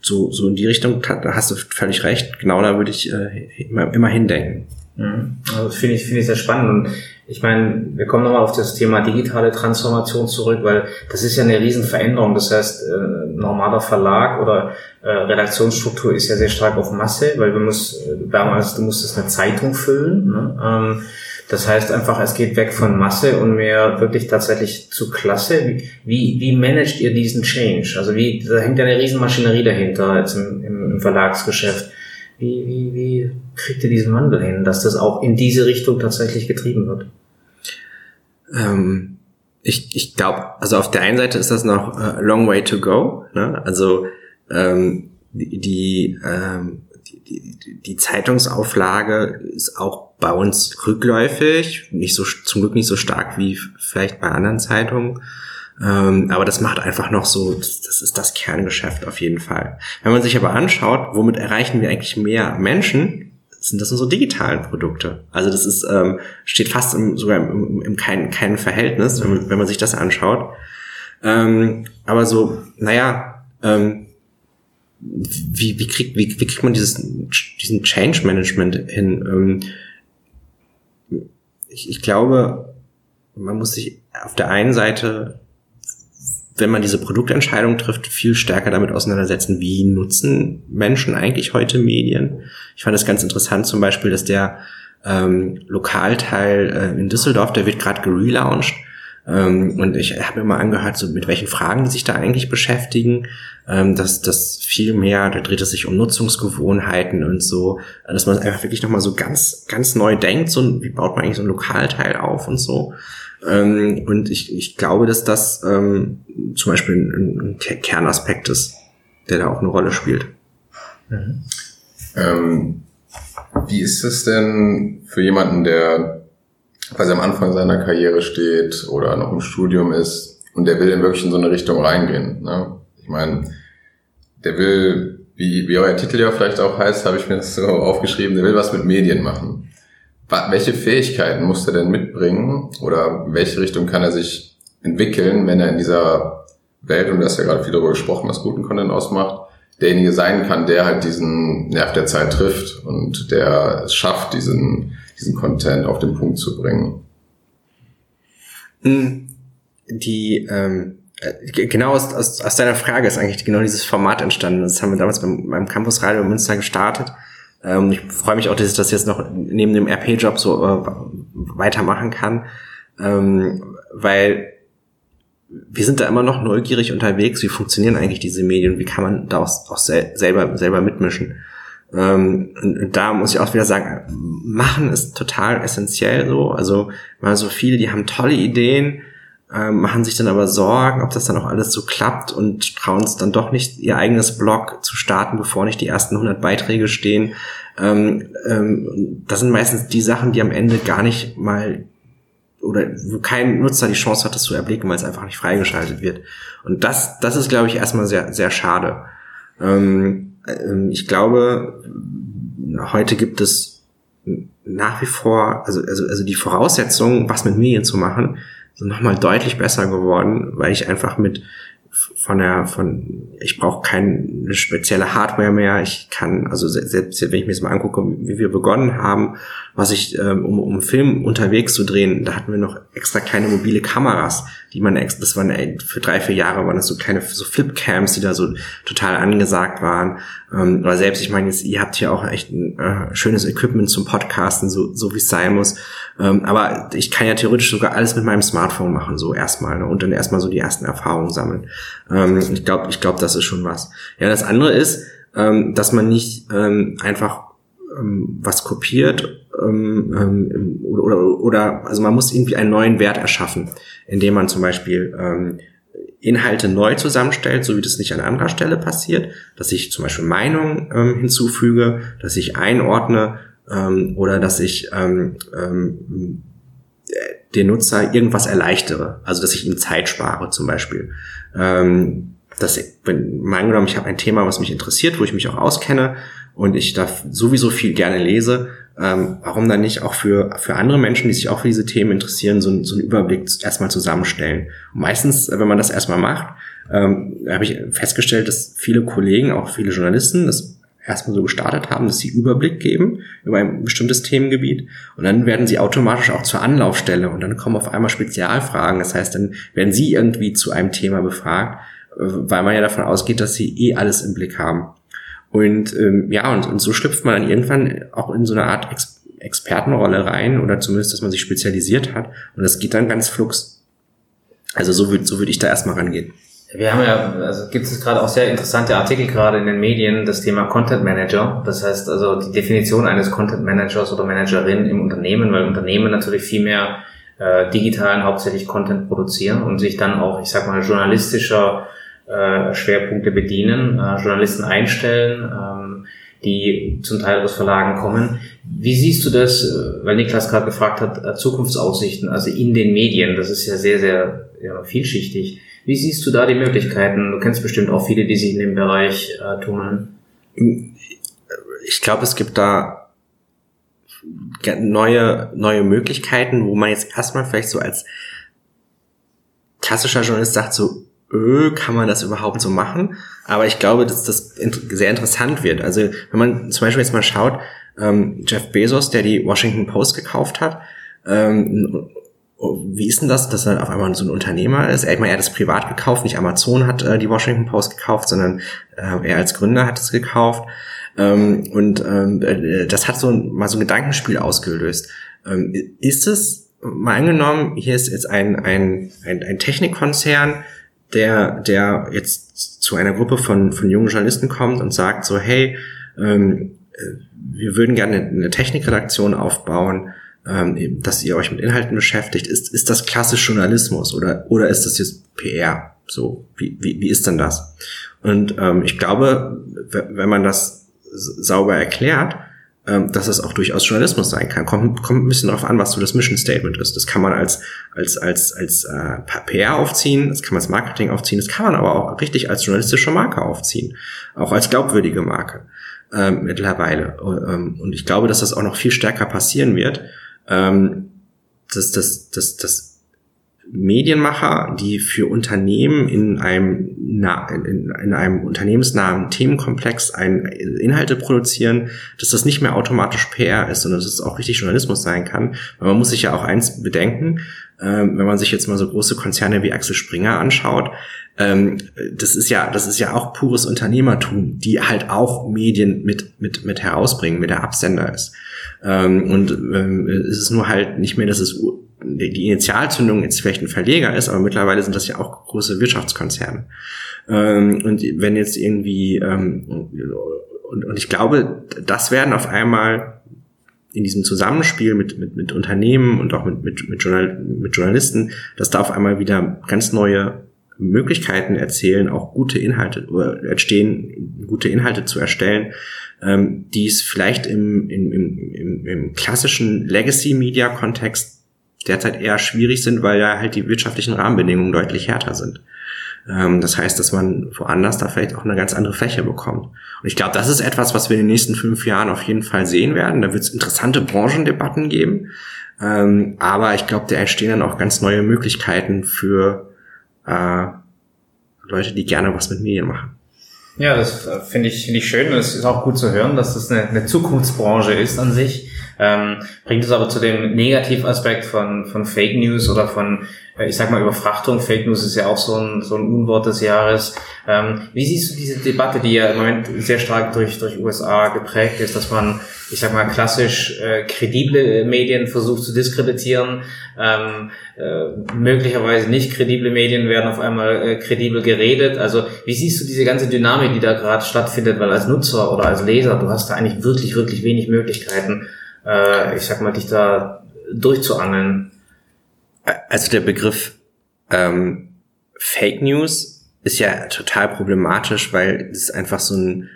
S4: so, so in die Richtung, da hast du völlig recht. Genau da würde ich äh, immer, immer hindenken.
S2: Mhm. Also finde ich, finde ich sehr spannend. Und ich meine, wir kommen nochmal auf das Thema digitale Transformation zurück, weil das ist ja eine Riesenveränderung. Das heißt, äh, normaler Verlag oder äh, Redaktionsstruktur ist ja sehr stark auf Masse, weil wir muss, äh, damals, du musstest eine Zeitung füllen. Ne? Ähm, das heißt einfach, es geht weg von Masse und mehr wirklich tatsächlich zu Klasse. Wie, wie, managt ihr diesen Change? Also wie, da hängt ja eine Riesenmaschinerie dahinter jetzt im, im Verlagsgeschäft. Wie, wie, wie kriegt ihr diesen Wandel hin, dass das auch in diese Richtung tatsächlich getrieben wird?
S4: Ähm, ich ich glaube, also auf der einen Seite ist das noch a long way to go. Ne? Also ähm, die, die, ähm, die, Zeitungsauflage ist auch bei uns rückläufig, nicht so zum Glück nicht so stark wie vielleicht bei anderen Zeitungen. Ähm, aber das macht einfach noch so, das, ist das Kerngeschäft auf jeden Fall. Wenn man sich aber anschaut, womit erreichen wir eigentlich mehr Menschen, sind das unsere digitalen Produkte. Also das ist, ähm, steht fast im, sogar im, im, im kein, kein Verhältnis, wenn man, wenn man sich das anschaut. Ähm, aber so, naja, ähm, wie, wie, kriegt, wie, wie kriegt man dieses, diesen Change Management hin? Ähm, ich, ich glaube, man muss sich auf der einen Seite wenn man diese Produktentscheidung trifft, viel stärker damit auseinandersetzen, wie nutzen Menschen eigentlich heute Medien. Ich fand es ganz interessant zum Beispiel, dass der ähm, Lokalteil äh, in Düsseldorf, der wird gerade gelauncht. Ähm, und ich habe mir mal angehört, so mit welchen Fragen die sich da eigentlich beschäftigen. Ähm, dass das viel mehr, da dreht es sich um Nutzungsgewohnheiten und so, dass man einfach wirklich nochmal so ganz, ganz neu denkt, so wie baut man eigentlich so ein Lokalteil auf und so. Ähm, und ich, ich glaube, dass das ähm, zum Beispiel ein, ein, Kernaspekt ist, der da auch eine Rolle spielt.
S3: Mhm. Ähm, wie ist es denn für jemanden, der quasi am Anfang seiner Karriere steht oder noch im Studium ist und der will in wirklich in so eine Richtung reingehen? Ne? Ich meine, der will, wie, wie euer Titel ja vielleicht auch heißt, habe ich mir das so aufgeschrieben, der will was mit Medien machen welche Fähigkeiten muss er denn mitbringen oder welche Richtung kann er sich entwickeln, wenn er in dieser Welt, und du hast ja gerade viel darüber gesprochen, was guten Content ausmacht, derjenige sein kann, der halt diesen Nerv der Zeit trifft und der es schafft, diesen, diesen Content auf den Punkt zu bringen.
S4: Hm, die, ähm, äh, genau aus, aus, aus deiner Frage ist eigentlich genau dieses Format entstanden. Das haben wir damals beim, beim Campus Radio Münster gestartet ähm, ich freue mich auch, dass ich das jetzt noch neben dem RP-Job so äh, weitermachen kann, ähm, weil wir sind da immer noch neugierig unterwegs, wie funktionieren eigentlich diese Medien, wie kann man da auch, auch sel selber, selber mitmischen. Ähm, da muss ich auch wieder sagen, machen ist total essentiell so. Also mal so viele, die haben tolle Ideen, ähm, machen sich dann aber Sorgen, ob das dann auch alles so klappt und trauen es dann doch nicht, ihr eigenes Blog zu starten, bevor nicht die ersten 100 Beiträge stehen. Ähm, ähm, das sind meistens die Sachen, die am Ende gar nicht mal oder wo kein Nutzer die Chance hat, das zu erblicken, weil es einfach nicht freigeschaltet wird. Und das, das ist, glaube ich, erstmal sehr, sehr schade. Ähm ich glaube, heute gibt es nach wie vor, also, also, also die Voraussetzungen, was mit Medien zu machen, sind nochmal deutlich besser geworden, weil ich einfach mit von der, von, ich brauche keine spezielle Hardware mehr. Ich kann, also selbst wenn ich mir das mal angucke, wie wir begonnen haben, was ich, ähm, um, um Film unterwegs zu drehen, da hatten wir noch extra kleine mobile Kameras, die man extra, das waren für drei, vier Jahre waren das so kleine, so Flipcams, die da so total angesagt waren. Ähm, aber selbst, ich meine, ihr habt hier auch echt ein äh, schönes Equipment zum Podcasten, so, so wie es sein muss. Ähm, aber ich kann ja theoretisch sogar alles mit meinem Smartphone machen, so erstmal, ne? und dann erstmal so die ersten Erfahrungen sammeln. Ich glaube, ich glaube, das ist schon was. Ja, das andere ist, ähm, dass man nicht ähm, einfach ähm, was kopiert ähm, ähm, oder, oder also man muss irgendwie einen neuen Wert erschaffen, indem man zum Beispiel ähm, Inhalte neu zusammenstellt, so wie das nicht an anderer Stelle passiert, dass ich zum Beispiel Meinungen ähm, hinzufüge, dass ich einordne ähm, oder dass ich ähm, ähm, den Nutzer irgendwas erleichtere, also dass ich ihm Zeit spare zum Beispiel. Ähm, dass ich, wenn, mal angenommen, ich habe ein Thema, was mich interessiert, wo ich mich auch auskenne und ich da sowieso viel gerne lese, ähm, warum dann nicht auch für, für andere Menschen, die sich auch für diese Themen interessieren, so, so einen Überblick erstmal zusammenstellen. Und meistens, wenn man das erstmal macht, ähm, habe ich festgestellt, dass viele Kollegen, auch viele Journalisten, das erstmal so gestartet haben, dass sie Überblick geben über ein bestimmtes Themengebiet und dann werden sie automatisch auch zur Anlaufstelle und dann kommen auf einmal Spezialfragen. Das heißt, dann werden sie irgendwie zu einem Thema befragt, äh, weil man ja davon ausgeht, dass sie eh alles im Blick haben. Und ähm, ja, und, und so schlüpft man dann irgendwann auch in so eine Art Ex Expertenrolle rein oder zumindest, dass man sich spezialisiert hat und das geht dann ganz flugs. Also so würde so würd ich da erstmal rangehen.
S2: Wir haben ja, also gibt es gerade auch sehr interessante Artikel gerade in den Medien, das Thema Content Manager. Das heißt also die Definition eines Content Managers oder Managerin im Unternehmen, weil Unternehmen natürlich viel mehr äh, digitalen hauptsächlich Content produzieren und sich dann auch, ich sag mal, journalistischer äh, Schwerpunkte bedienen, äh, Journalisten einstellen, ähm, die zum Teil aus Verlagen kommen. Wie siehst du das, weil Niklas gerade gefragt hat, äh, Zukunftsaussichten, also in den Medien, das ist ja sehr, sehr ja, vielschichtig. Wie siehst du da die Möglichkeiten? Du kennst bestimmt auch viele, die sich in dem Bereich äh, tummeln.
S4: Ich glaube, es gibt da neue, neue Möglichkeiten, wo man jetzt erstmal vielleicht so als klassischer Journalist sagt, so, öh, kann man das überhaupt so machen? Aber ich glaube, dass das sehr interessant wird. Also wenn man zum Beispiel jetzt mal schaut, ähm, Jeff Bezos, der die Washington Post gekauft hat, ähm, wie ist denn das, dass er auf einmal so ein Unternehmer ist? Ich meine, er hat es privat gekauft, nicht Amazon hat äh, die Washington Post gekauft, sondern äh, er als Gründer hat es gekauft. Ähm, und ähm, äh, das hat so ein, mal so ein Gedankenspiel ausgelöst. Ähm, ist es, mal angenommen, hier ist jetzt ein, ein, ein, ein Technikkonzern, der, der jetzt zu einer Gruppe von, von jungen Journalisten kommt und sagt so, hey, ähm, äh, wir würden gerne eine Technikredaktion aufbauen, ähm, dass ihr euch mit Inhalten beschäftigt. Ist, ist das klassisch Journalismus oder, oder ist das jetzt PR? So, wie, wie, wie ist denn das? Und ähm, ich glaube, wenn man das sauber erklärt, ähm, dass es auch durchaus Journalismus sein kann. Kommt, kommt ein bisschen darauf an, was so das Mission Statement ist. Das kann man als, als, als, als äh, PR aufziehen, das kann man als Marketing aufziehen, das kann man aber auch richtig als journalistische Marke aufziehen. Auch als glaubwürdige Marke ähm, mittlerweile. Ähm, und ich glaube, dass das auch noch viel stärker passieren wird. Ähm, dass, dass, dass, dass Medienmacher, die für Unternehmen in einem, in, in einem unternehmensnahen Themenkomplex ein, Inhalte produzieren, dass das nicht mehr automatisch PR ist, sondern dass es auch richtig Journalismus sein kann. Weil man muss sich ja auch eins bedenken, ähm, wenn man sich jetzt mal so große Konzerne wie Axel Springer anschaut, ähm, das ist ja, das ist ja auch pures Unternehmertum, die halt auch Medien mit, mit, mit herausbringen, mit der Absender ist. Ähm, und ähm, es ist nur halt nicht mehr, dass es die Initialzündung jetzt vielleicht ein Verleger ist, aber mittlerweile sind das ja auch große Wirtschaftskonzerne. Ähm, und wenn jetzt irgendwie, ähm, und, und ich glaube, das werden auf einmal in diesem Zusammenspiel mit, mit, mit Unternehmen und auch mit, mit, mit, Journal, mit Journalisten, dass da auf einmal wieder ganz neue Möglichkeiten erzählen, auch gute Inhalte oder entstehen, gute Inhalte zu erstellen, ähm, die es vielleicht im, im, im, im klassischen Legacy-Media-Kontext derzeit eher schwierig sind, weil ja halt die wirtschaftlichen Rahmenbedingungen deutlich härter sind. Ähm, das heißt, dass man woanders da vielleicht auch eine ganz andere Fläche bekommt. Und ich glaube, das ist etwas, was wir in den nächsten fünf Jahren auf jeden Fall sehen werden. Da wird es interessante Branchendebatten geben. Ähm, aber ich glaube, da entstehen dann auch ganz neue Möglichkeiten für äh, Leute, die gerne was mit Medien machen.
S2: Ja, das äh, finde ich, finde ich schön. Es ist auch gut zu hören, dass das eine, eine Zukunftsbranche ist an sich Ähm, bringt es aber zu dem Negativaspekt von, von Fake News oder von, äh, ich sag mal, Überfrachtung. Fake News ist ja auch so ein, so ein Unwort des Jahres. Ähm, wie siehst du diese Debatte, die ja im Moment sehr stark durch, durch USA geprägt ist, dass man, ich sag mal, klassisch äh, kredible Medien versucht zu diskreditieren, ähm, äh, möglicherweise nicht kredible Medien werden auf einmal äh, kredibel geredet. Also wie siehst du diese ganze Dynamik, die da gerade stattfindet? Weil als Nutzer oder als Leser, du hast da eigentlich wirklich, wirklich wenig Möglichkeiten, äh, ich sag mal, dich da durchzuangeln.
S4: Also der Begriff ähm, Fake News ist ja total problematisch, weil es einfach so ein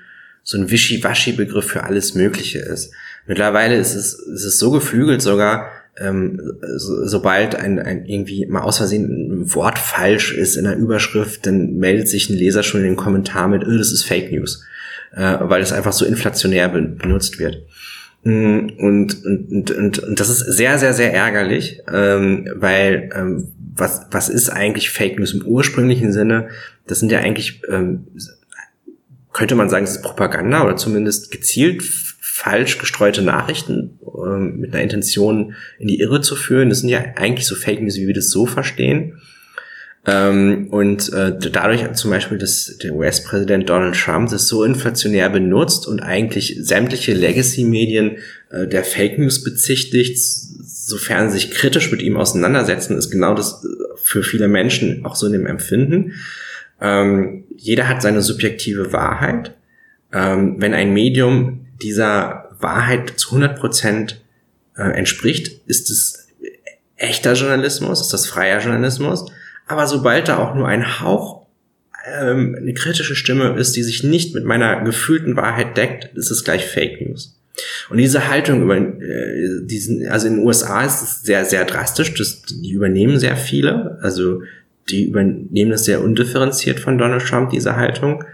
S4: so ein Wischiwaschi-Begriff für alles Mögliche ist. Mittlerweile ist es, ist es so geflügelt sogar, ähm, so, sobald ein, ein irgendwie mal aus Versehen ein Wort falsch ist in der Überschrift, dann meldet sich ein Leser schon in den Kommentar mit, oh, das ist Fake News, äh, weil es einfach so inflationär be benutzt wird. Mm, und, und, und, und das ist sehr, sehr, sehr ärgerlich, ähm, weil ähm, was, was ist eigentlich Fake News im ursprünglichen Sinne? Das sind ja eigentlich, ähm, könnte man sagen, es ist Propaganda oder zumindest gezielt falsch gestreute Nachrichten ähm, mit einer Intention in die Irre zu führen. Das sind ja eigentlich so Fake News, wie wir das so verstehen. Ähm, und äh, dadurch zum Beispiel, dass der US-Präsident Donald Trump das so inflationär benutzt und eigentlich sämtliche Legacy-Medien äh, der Fake News bezichtigt, sofern sie sich kritisch mit ihm auseinandersetzen, ist genau das für viele Menschen auch so in dem Empfinden. Ähm, jeder hat seine subjektive Wahrheit. Ähm, wenn ein Medium dieser Wahrheit zu 100 Prozent äh, entspricht, ist es echter Journalismus, ist das freier Journalismus. Aber sobald da auch nur ein Hauch ähm, eine kritische Stimme ist, die sich nicht mit meiner gefühlten Wahrheit deckt, ist es gleich Fake News. Und diese Haltung über äh, diesen, also in den USA ist es sehr, sehr drastisch. Das, die übernehmen sehr viele, also die übernehmen das sehr undifferenziert von Donald Trump, diese Haltung.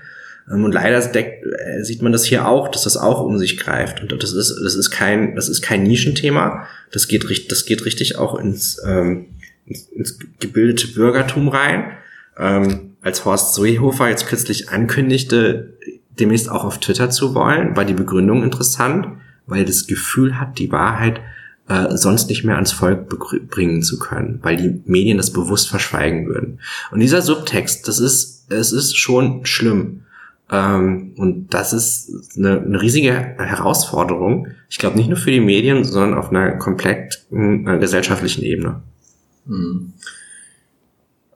S4: Ähm, und leider deckt, äh, sieht man das hier auch, dass das auch um sich greift. Und das ist, das ist kein, das ist kein Nischenthema. Das geht, das geht richtig auch ins, ähm, ins, ins gebildete Bürgertum rein. Ähm, als Horst Seehofer jetzt kürzlich ankündigte, demnächst auch auf Twitter zu wollen, war die Begründung interessant, weil er das Gefühl hat, die Wahrheit äh, sonst nicht mehr ans Volk bringen zu können, weil die Medien das bewusst verschweigen würden. Und dieser Subtext, das ist, es ist schon schlimm. Ähm, und das ist eine, eine riesige Herausforderung. Ich glaube nicht nur für die Medien, sondern auf einer komplett äh, gesellschaftlichen Ebene.
S3: Hm.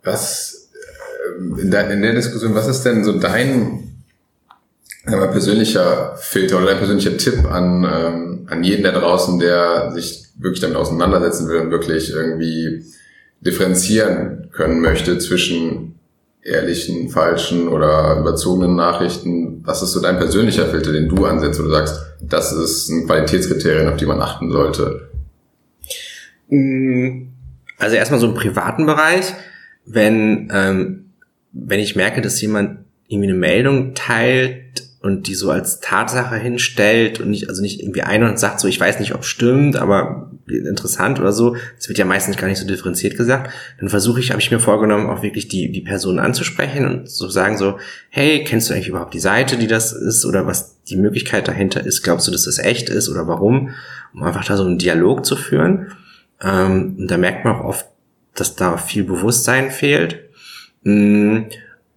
S3: Was äh, in der, in der Diskussion, was ist denn so dein mal, persönlicher Filter oder dein persönlicher Tipp an, ähm, an jeden da draußen, der sich wirklich damit auseinandersetzen will und wirklich irgendwie differenzieren können möchte zwischen ehrlichen, falschen oder überzogenen Nachrichten? Was ist so dein persönlicher Filter, den du ansetzt, wo du sagst, das ist ein Qualitätskriterium, auf die man achten sollte?
S4: Mm, also erstmal so im privaten Bereich, wenn, ähm, wenn ich merke, dass jemand irgendwie eine Meldung teilt, und die so als Tatsache hinstellt und nicht, also nicht irgendwie ein und sagt so, ich weiß nicht, ob stimmt, aber interessant oder so, das wird ja meistens gar nicht so differenziert gesagt, dann versuche ich, habe ich mir vorgenommen, auch wirklich die, die Person anzusprechen und zu so sagen so, hey, kennst du eigentlich überhaupt die Seite, die das ist oder was die Möglichkeit dahinter ist, glaubst du, dass das echt ist oder warum, um einfach da so einen Dialog zu führen. Ähm, und da merkt man auch oft, dass da viel Bewusstsein fehlt. Mm,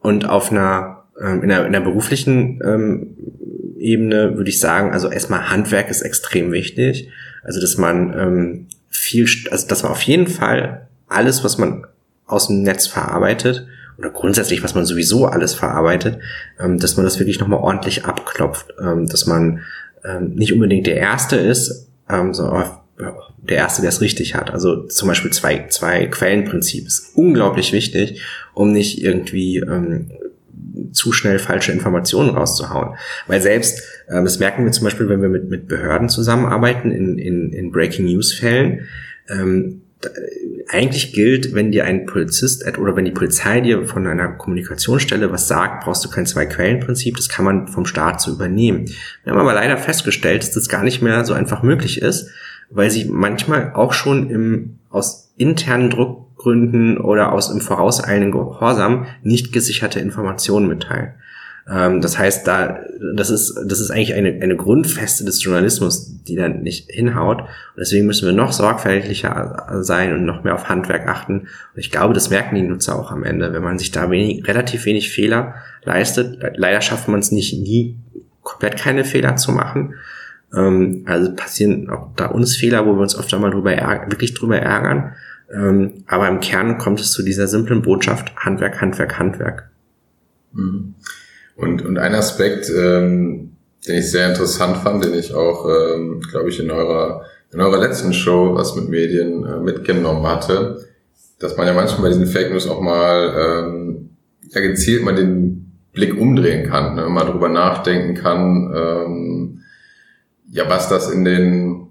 S4: und auf einer ähm, in, der, in der beruflichen ähm, Ebene würde ich sagen, also erstmal Handwerk ist extrem wichtig. Also dass man ähm, viel, also dass man auf jeden Fall alles, was man aus dem Netz verarbeitet, oder grundsätzlich, was man sowieso alles verarbeitet, ähm, dass man das wirklich nochmal ordentlich abklopft, ähm, dass man ähm, nicht unbedingt der Erste ist, ähm, sondern der Erste, der es richtig hat. Also zum Beispiel zwei, zwei Quellenprinzip ist unglaublich wichtig, um nicht irgendwie ähm, zu schnell falsche Informationen rauszuhauen. Weil selbst, äh, das merken wir zum Beispiel, wenn wir mit, mit Behörden zusammenarbeiten in, in, in Breaking News Fällen, ähm, eigentlich gilt, wenn dir ein Polizist oder wenn die Polizei dir von einer Kommunikationsstelle was sagt, brauchst du kein Zwei-Quellen-Prinzip, das kann man vom Staat so übernehmen. Wir haben aber leider festgestellt, dass das gar nicht mehr so einfach möglich ist, weil sie manchmal auch schon im, aus internen Druck Gründen oder aus im vorauseilenden Gehorsam nicht gesicherte Informationen mitteilen. Ähm, das heißt, da, das ist, das ist eigentlich eine, eine Grundfeste des Journalismus, die dann nicht hinhaut. Und deswegen müssen wir noch sorgfältiger sein und noch mehr auf Handwerk achten. Und ich glaube, das merken die Nutzer auch am Ende, wenn man sich da wenig, relativ wenig Fehler leistet. Leider schafft man es nicht, nie komplett keine Fehler zu machen. Ähm, also passieren auch da uns Fehler, wo wir uns oft einmal drüber wirklich drüber ärgern. Ähm, aber im Kern kommt es zu dieser simplen Botschaft Handwerk, Handwerk, Handwerk.
S3: Mhm. Und, und ein Aspekt, ähm, den ich sehr interessant fand, den ich auch, ähm, glaube ich, in eurer, in eurer letzten Show, was mit Medien äh, mitgenommen hatte, dass man ja manchmal bei diesen Fake News auch mal ähm, ja gezielt mal den Blick umdrehen kann, ne? mal drüber nachdenken kann, ähm, ja, was das in den,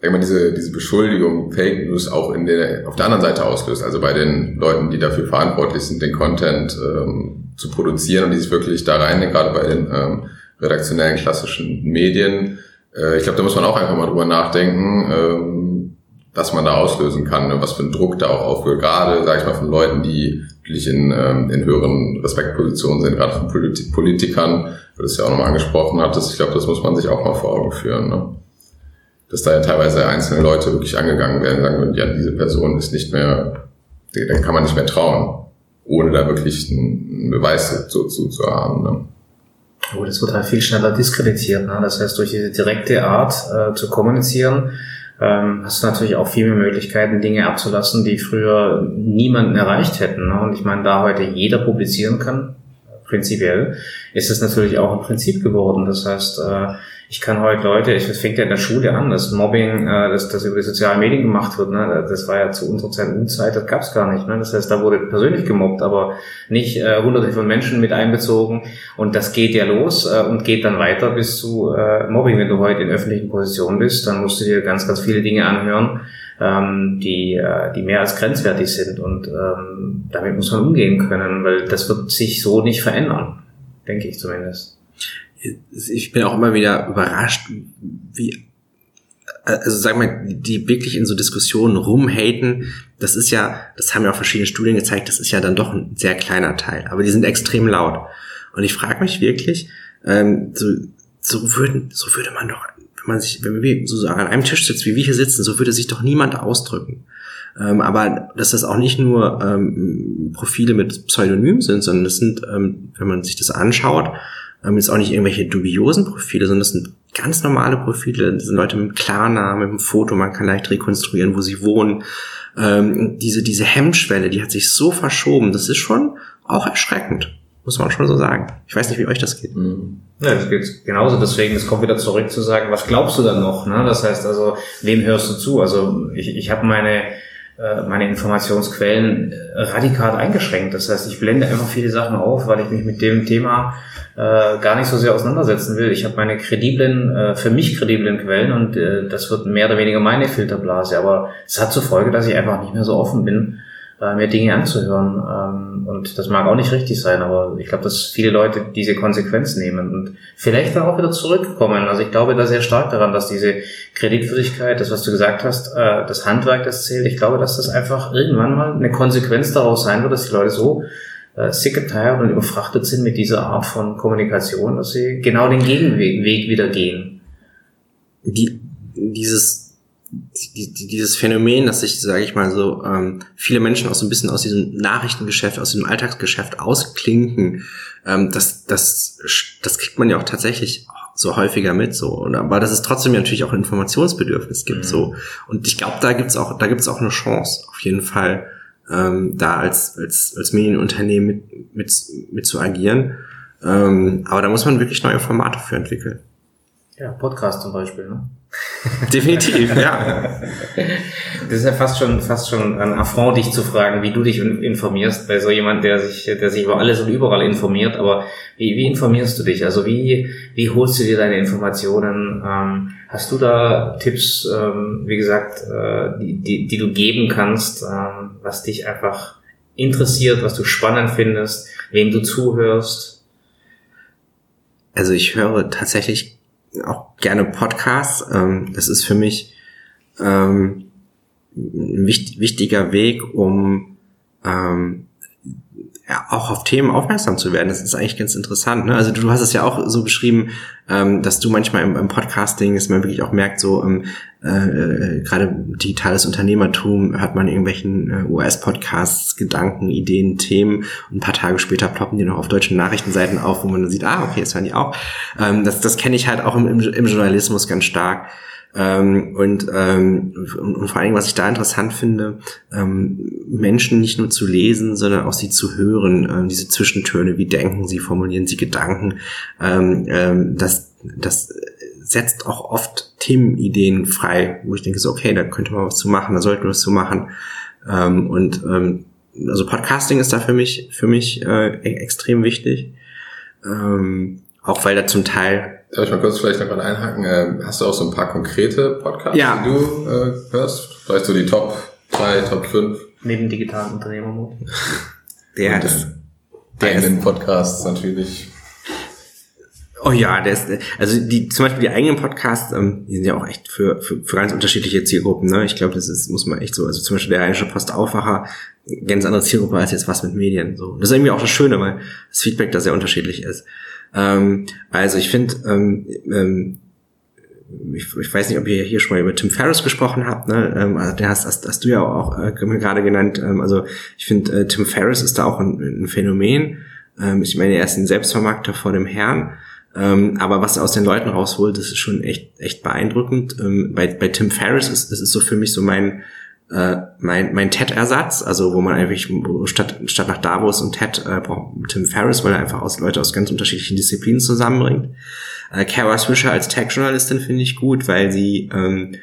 S3: wenn man diese, diese Beschuldigung, Fake News auch in der, auf der anderen Seite auslöst, also bei den Leuten, die dafür verantwortlich sind, den Content ähm, zu produzieren und die sich wirklich da rein, gerade bei den ähm, redaktionellen klassischen Medien. Äh, ich glaube, da muss man auch einfach mal drüber nachdenken, ähm, was man da auslösen kann, ne? was für ein Druck da auch aufhört, gerade, sage ich mal, von Leuten, die wirklich in, ähm, in höheren Respektpositionen sind, gerade von Polit Politikern, weil du es ja auch nochmal angesprochen hattest. Ich glaube, das muss man sich auch mal vor Augen führen. Ne? Dass da ja teilweise einzelne Leute wirklich angegangen werden, sagen ja, diese Person ist nicht mehr, dann kann man nicht mehr trauen ohne da wirklich einen Beweis zu, zu, zu haben. Ne?
S2: Oh, das wird halt viel schneller diskreditiert. Ne? Das heißt, durch diese direkte Art äh, zu kommunizieren, ähm, hast du natürlich auch viel mehr Möglichkeiten, Dinge abzulassen, die früher niemanden erreicht hätten. Ne? Und ich meine, da heute jeder publizieren kann, prinzipiell, ist es natürlich auch ein Prinzip geworden. Das heißt, äh, ich kann heute Leute, das fängt ja in der Schule an, das Mobbing, äh, das, das über die sozialen Medien gemacht wird, ne, das war ja zu unserer Zeit Unzeit, das gab's gar nicht. Ne? Das heißt, da wurde persönlich gemobbt, aber nicht äh, hunderte von Menschen mit einbezogen. Und das geht ja los äh, und geht dann weiter bis zu äh, Mobbing. Wenn du heute in öffentlichen Positionen bist, dann musst du dir ganz, ganz viele Dinge anhören, ähm, die, äh, die mehr als grenzwertig sind. Und ähm, damit muss man umgehen können, weil das wird sich so nicht verändern, denke ich zumindest
S4: ich bin auch immer wieder überrascht, wie, also sag mal, die wirklich in so Diskussionen rumhaten, das ist ja, das haben ja auch verschiedene Studien gezeigt, das ist ja dann doch ein sehr kleiner Teil, aber die sind extrem laut. Und ich frage mich wirklich, ähm, so, so, würden, so würde man doch, wenn man sich, wenn wir so an einem Tisch sitzt, wie wir hier sitzen, so würde sich doch niemand ausdrücken. Ähm, aber dass das auch nicht nur ähm, Profile mit Pseudonym sind, sondern das sind, ähm, wenn man sich das anschaut, ähm, jetzt auch nicht irgendwelche dubiosen Profile, sondern das sind ganz normale Profile. Das sind Leute mit einem Klarnamen, mit einem Foto, man kann leicht rekonstruieren, wo sie wohnen. Ähm, diese, diese Hemmschwelle, die hat sich so verschoben, das ist schon auch erschreckend. Muss man schon so sagen. Ich weiß nicht, wie euch das geht.
S2: Mhm. Ja, das geht genauso. Deswegen, es kommt wieder zurück zu sagen, was glaubst du dann noch? Ne? Das heißt also, wem hörst du zu? Also ich, ich habe meine meine Informationsquellen radikal eingeschränkt. Das heißt, ich blende einfach viele Sachen auf, weil ich mich mit dem Thema äh, gar nicht so sehr auseinandersetzen will. Ich habe meine krediblen, äh, für mich krediblen Quellen und äh, das wird mehr oder weniger meine Filterblase. Aber es hat zur Folge, dass ich einfach nicht mehr so offen bin, äh, mir Dinge anzuhören. Ähm, und das mag auch nicht richtig sein, aber ich glaube, dass viele Leute diese Konsequenz nehmen und vielleicht dann auch wieder zurückkommen. Also ich glaube da sehr stark daran, dass diese Kreditwürdigkeit, das was du gesagt hast, äh, das Handwerk, das zählt. Ich glaube, dass das einfach irgendwann mal eine Konsequenz daraus sein wird, dass die Leute so äh, sick and und überfrachtet sind mit dieser Art von Kommunikation, dass sie genau den Gegenweg Weg wieder gehen.
S4: Die, dieses, die, dieses Phänomen, dass sich, sage ich mal so, ähm, viele Menschen auch so ein bisschen aus diesem Nachrichtengeschäft, aus diesem Alltagsgeschäft ausklinken, ähm, das, das, das kriegt man ja auch tatsächlich so häufiger mit so und aber dass es trotzdem ja natürlich auch ein Informationsbedürfnis gibt mhm. so und ich glaube da gibt's auch da gibt's auch eine Chance auf jeden Fall ähm, da als, als, als Medienunternehmen mit, mit, mit zu agieren. Ähm, aber da muss man wirklich neue Formate für entwickeln.
S2: Ja, Podcast zum Beispiel, ne?
S4: Definitiv, ja.
S2: Das ist ja fast schon, fast schon ein Affront, dich zu fragen, wie du dich informierst, bei so jemand, der sich, der sich über alles und überall informiert. Aber wie, wie informierst du dich? Also wie, wie holst du dir deine Informationen? Ähm, hast du da Tipps, ähm, wie gesagt, äh, die, die, die du geben kannst, ähm, was dich einfach interessiert, was du spannend findest, wem du zuhörst?
S4: Also ich höre tatsächlich auch gerne Podcasts. Ähm, das ist für mich ähm, ein wichtiger Weg, um ähm, ja, auch auf Themen aufmerksam zu werden. Das ist eigentlich ganz interessant. Ne? Also du, hast es ja auch so beschrieben, ähm, dass du manchmal im, im Podcasting, dass man wirklich auch merkt, so ähm, äh, äh, gerade digitales Unternehmertum hat man irgendwelchen äh, US-Podcasts, Gedanken, Ideen, Themen und ein paar Tage später ploppen die noch auf deutschen Nachrichtenseiten auf, wo man dann sieht, ah, okay, das hören die auch. Ähm, das das kenne ich halt auch im, im, im Journalismus ganz stark. Ähm, und, ähm, und, vor allem, was ich da interessant finde, ähm, Menschen nicht nur zu lesen, sondern auch sie zu hören, ähm, diese Zwischentöne, wie denken sie, formulieren sie Gedanken, ähm, ähm, das, das setzt auch oft Themenideen frei, wo ich denke so, okay, da könnte man was zu machen, da sollten wir was zu machen. Ähm, und ähm, also Podcasting ist da für mich, für mich äh, e-, extrem wichtig. Ähm, auch weil da zum Teil
S3: Darf ich mal kurz vielleicht noch mal einhaken? Ähm, hast du auch so ein paar konkrete Podcasts,
S4: ja.
S3: die du äh, hörst? Vielleicht so die Top 3, Top 5?
S2: Neben digitalen Unternehmermut.
S4: Der, das,
S3: der eigenen Podcasts natürlich.
S4: Oh ja, der ist, also die, zum Beispiel die eigenen Podcasts, ähm, die sind ja auch echt für, für, für ganz unterschiedliche Zielgruppen, ne? Ich glaube, das ist, muss man echt so, also zum Beispiel der Rheinische Postaufwacher, ganz andere Zielgruppe als jetzt was mit Medien, so. Das ist irgendwie auch das Schöne, weil das Feedback da sehr unterschiedlich ist. Ähm, also ich finde, ähm, ähm, ich, ich, weiß nicht, ob ihr hier schon mal über Tim Ferriss gesprochen habt, ne? Ähm, also den hast, hast, hast du ja auch äh, gerade genannt. Ähm, also ich finde, äh, Tim Ferriss ist da auch ein, ein Phänomen. Ähm, ich meine, er ist ein Selbstvermarkter vor dem Herrn. Ähm, aber was er aus den Leuten rausholt, das ist schon echt, echt beeindruckend. Ähm, bei, bei Tim Ferriss ist, das ist so für mich so mein, äh, mein, mein TED-Ersatz, also wo man eigentlich statt, statt nach Davos und TED äh, braucht Tim Ferriss, weil er einfach aus Leute aus ganz unterschiedlichen Disziplinen zusammenbringt. Äh, Kara Swisher als Tech-Journalistin finde ich gut, weil sie, ähm,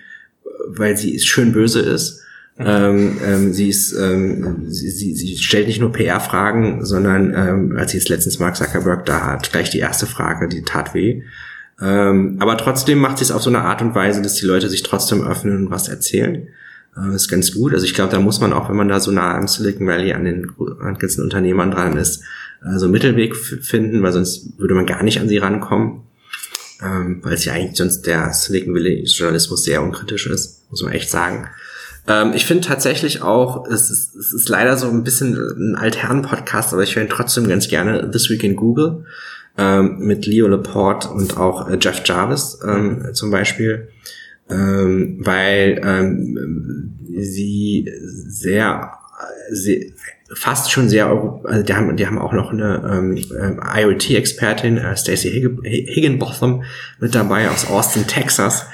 S4: weil sie schön böse ist. Ähm, ähm, sie ist, ähm, sie, sie, sie stellt nicht nur PR-Fragen, sondern ähm, als sie jetzt letztens Mark Zuckerberg da hat, gleich die erste Frage, die tat weh. Ähm, aber trotzdem macht sie es auf so eine Art und Weise, dass die Leute sich trotzdem öffnen und was erzählen. Äh, ist ganz gut. Also ich glaube, da muss man auch, wenn man da so nah am Silicon Valley an den an ganzen Unternehmern dran ist, äh, so einen Mittelweg finden, weil sonst würde man gar nicht an sie rankommen. Ähm, weil es ja eigentlich sonst der Silicon Valley Journalismus sehr unkritisch ist, muss man echt sagen. Ähm, ich finde tatsächlich auch, es ist, es ist leider so ein bisschen ein alternen Podcast, aber ich höre ihn trotzdem ganz gerne, This Week in Google, ähm, mit Leo Laporte und auch äh, Jeff Jarvis ähm, zum Beispiel ähm, weil ähm, sie sehr, sehr fast schon sehr, also die haben, die haben auch noch eine ähm, äh, IoT-Expertin, äh, Stacey Higginbotham, mit dabei aus Austin, Texas,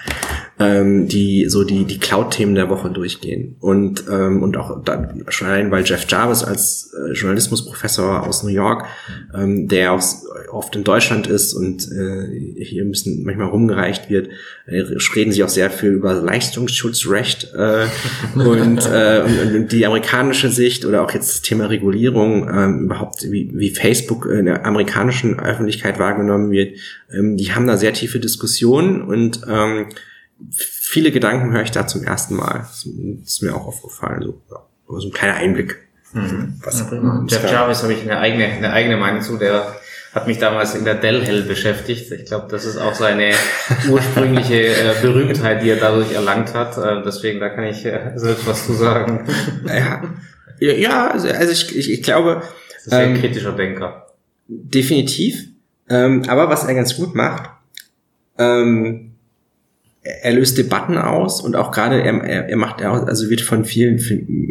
S4: ähm, die so die die Cloud-Themen der Woche durchgehen und ähm, und auch dann schon allein weil Jeff Jarvis als äh, Journalismusprofessor aus New York, ähm, der auch oft in Deutschland ist und äh, hier ein bisschen manchmal rumgereicht wird, äh, reden sie auch sehr viel über Leistungsschutzrecht äh, und, äh, und, und die amerikanische Sicht oder auch jetzt das Thema Regulierung ähm, überhaupt wie, wie Facebook in der amerikanischen Öffentlichkeit wahrgenommen wird. Ähm, die haben da sehr tiefe Diskussionen und ähm, viele Gedanken höre ich da zum ersten Mal. Das ist mir auch aufgefallen. So, ja, so ein kleiner Einblick.
S2: Mhm. Was okay. Jeff Jarvis habe ich eine eigene, eine eigene Meinung zu, der hat mich damals in der Dell Hell beschäftigt. Ich glaube, das ist auch seine ursprüngliche äh, Berühmtheit, die er dadurch erlangt hat. Äh, deswegen, da kann ich äh, selbst was zu sagen.
S4: Ja, ja also, also ich, ich, ich glaube.
S2: Das ist ein ähm, kritischer Denker.
S4: Definitiv. Ähm, aber was er ganz gut macht, ähm, er löst Debatten aus und auch gerade er, er, er macht also wird von vielen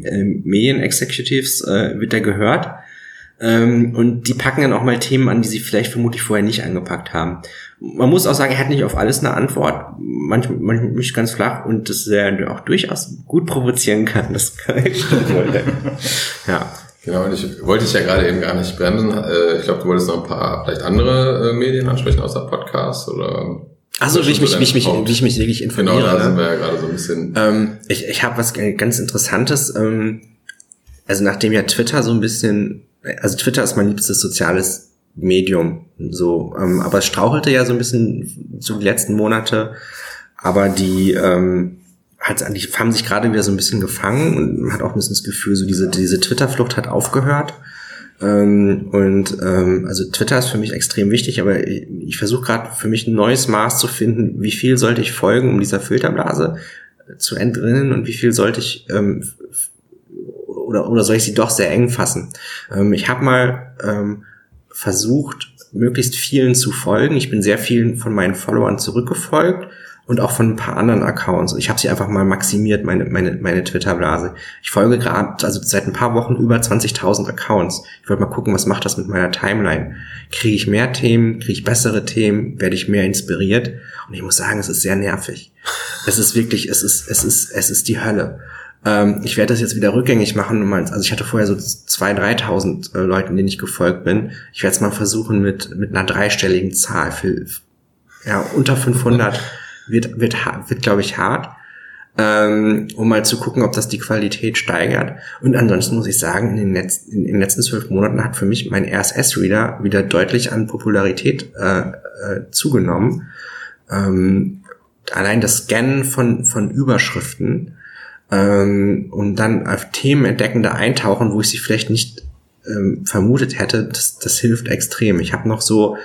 S4: äh, Medien-Executives äh, wird er gehört ähm, und die packen dann auch mal Themen an, die sie vielleicht vermutlich vorher nicht angepackt haben. Man muss auch sagen, er hat nicht auf alles eine Antwort, manchmal, manchmal nicht ganz flach und das er auch durchaus gut provozieren kann. Das kann ich
S3: ja. Genau, und ich wollte dich ja gerade eben gar nicht bremsen. Äh, ich glaube, du wolltest noch ein paar vielleicht andere äh, Medien ansprechen außer Podcast oder
S4: Achso, wie ich mich, wie ich mich, wie ich mich wirklich informiere.
S3: Genau, da sind wir ja gerade so ein bisschen.
S4: Ähm, ich ich habe was ganz Interessantes. Ähm, also nachdem ja Twitter so ein bisschen, also Twitter ist mein liebstes soziales Medium, so, ähm, aber es strauchelte ja so ein bisschen so die letzten Monate. Aber die ähm, hat eigentlich haben sich gerade wieder so ein bisschen gefangen und man hat auch ein bisschen das Gefühl, so diese diese Twitter-Flucht hat aufgehört. Ähm, und ähm, also Twitter ist für mich extrem wichtig, aber ich, ich versuche gerade für mich ein neues Maß zu finden, wie viel sollte ich folgen, um dieser Filterblase zu entrinnen und wie viel sollte ich ähm, oder, oder soll ich sie doch sehr eng fassen? Ähm, ich habe mal ähm, versucht, möglichst vielen zu folgen. Ich bin sehr vielen von meinen Followern zurückgefolgt und auch von ein paar anderen Accounts. Ich habe sie einfach mal maximiert, meine, meine, meine Twitter-Blase. Ich folge gerade, also seit ein paar Wochen über 20.000 Accounts. Ich wollte mal gucken, was macht das mit meiner Timeline. Kriege ich mehr Themen, kriege ich bessere Themen, werde ich mehr inspiriert. Und ich muss sagen, es ist sehr nervig. Es ist wirklich, es ist, es ist, es ist die Hölle. Ähm, ich werde das jetzt wieder rückgängig machen. Also ich hatte vorher so 2.000, 3.000 äh, Leuten, denen ich gefolgt bin. Ich werde es mal versuchen mit, mit einer dreistelligen Zahl für, ja, unter 500 wird, wird, wird glaube ich, hart, ähm, um mal zu gucken, ob das die Qualität steigert. Und ansonsten muss ich sagen, in den, letzten, in den letzten zwölf Monaten hat für mich mein RSS-Reader wieder deutlich an Popularität äh, äh, zugenommen. Ähm, allein das Scannen von, von Überschriften ähm, und dann auf Themen entdeckende Eintauchen, wo ich sie vielleicht nicht ähm, vermutet hätte, das, das hilft extrem. Ich habe noch so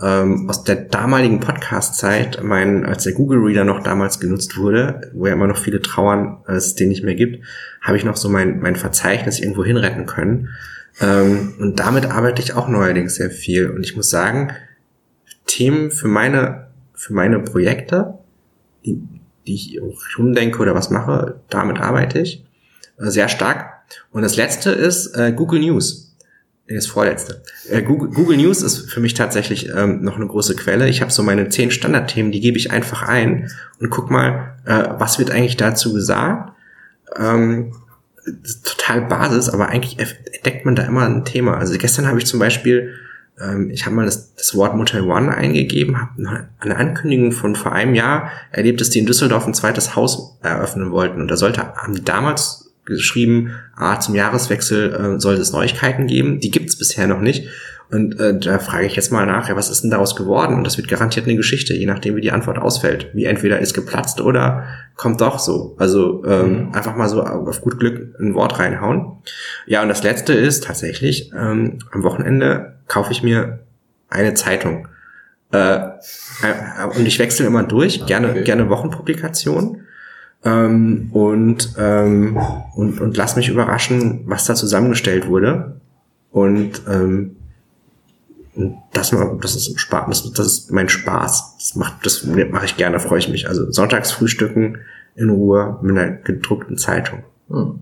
S4: ähm, aus der damaligen Podcast-Zeit, mein, als der Google Reader noch damals genutzt wurde, wo ja immer noch viele trauern, dass es den nicht mehr gibt, habe ich noch so mein, mein Verzeichnis irgendwo hinretten können. Ähm, und damit arbeite ich auch neuerdings sehr viel. Und ich muss sagen, Themen für meine, für meine Projekte, die, die ich umdenke oder was mache, damit arbeite ich äh, sehr stark. Und das letzte ist äh, Google News das vorletzte. Äh, Google, Google, News ist für mich tatsächlich ähm, noch eine große Quelle. Ich habe so meine zehn Standardthemen, die gebe ich einfach ein und guck mal, äh, was wird eigentlich dazu gesagt. Ähm, total Basis, aber eigentlich entdeckt man da immer ein Thema. Also gestern habe ich zum Beispiel, ähm, ich habe mal das, das Wort Motel One eingegeben, habe eine Ankündigung von vor einem Jahr erlebt, dass die in Düsseldorf ein zweites Haus eröffnen wollten. Und da sollte, haben die damals geschrieben, ah, zum Jahreswechsel äh, soll es Neuigkeiten geben. Die gibt es bisher noch nicht. Und äh, da frage ich jetzt mal nach, ja, was ist denn daraus geworden? Und das wird garantiert eine Geschichte, je nachdem, wie die Antwort ausfällt. Wie entweder ist geplatzt oder kommt doch so. Also ähm, mhm. einfach mal so auf gut Glück ein Wort reinhauen. Ja, und das Letzte ist tatsächlich, ähm, am Wochenende kaufe ich mir eine Zeitung. Äh, äh, und ich wechsle immer durch, gerne, okay. gerne Wochenpublikationen ähm, und, ähm, und, und lass mich überraschen, was da zusammengestellt wurde. Und ähm, das, das ist Spaß, das, das ist mein Spaß. Das macht, das mache ich gerne, freue ich mich. Also sonntags frühstücken in Ruhe mit einer gedruckten Zeitung. Hm.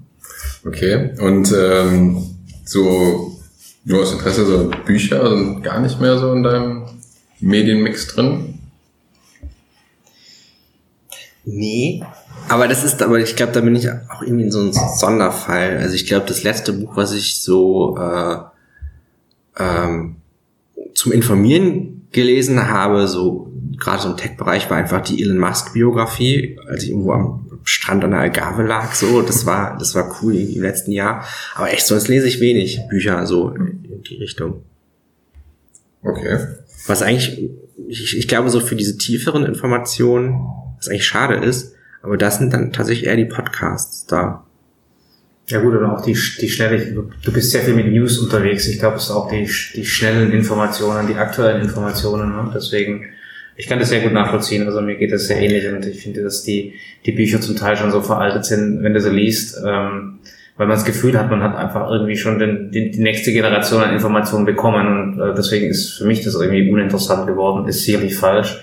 S3: Okay. Und ähm, so nur aus Interesse, so Bücher sind gar nicht mehr so in deinem Medienmix drin?
S4: Nee, aber das ist, aber ich glaube, da bin ich auch irgendwie in so einem Sonderfall. Also ich glaube, das letzte Buch, was ich so äh, ähm, zum Informieren gelesen habe, so gerade so im Tech-Bereich, war einfach die Elon Musk-Biografie, als ich irgendwo am Strand an der Algarve lag. So, das war, das war cool im letzten Jahr. Aber echt, sonst lese ich wenig Bücher so in die Richtung.
S3: Okay.
S4: Was eigentlich, ich, ich glaube, so für diese tieferen Informationen, was eigentlich schade ist, aber das sind dann tatsächlich eher die Podcasts da.
S2: Ja gut, oder auch die, die schnelle, du bist sehr viel mit News unterwegs. Ich glaube, es ist auch die, die schnellen Informationen, die aktuellen Informationen. Ne? Deswegen, ich kann das sehr gut nachvollziehen. Also mir geht das sehr ähnlich und ich finde, dass die, die Bücher zum Teil schon so veraltet sind, wenn du sie liest, ähm, weil man das Gefühl hat, man hat einfach irgendwie schon den, die, die nächste Generation an Informationen bekommen und äh, deswegen ist für mich das irgendwie uninteressant geworden, ist sicherlich falsch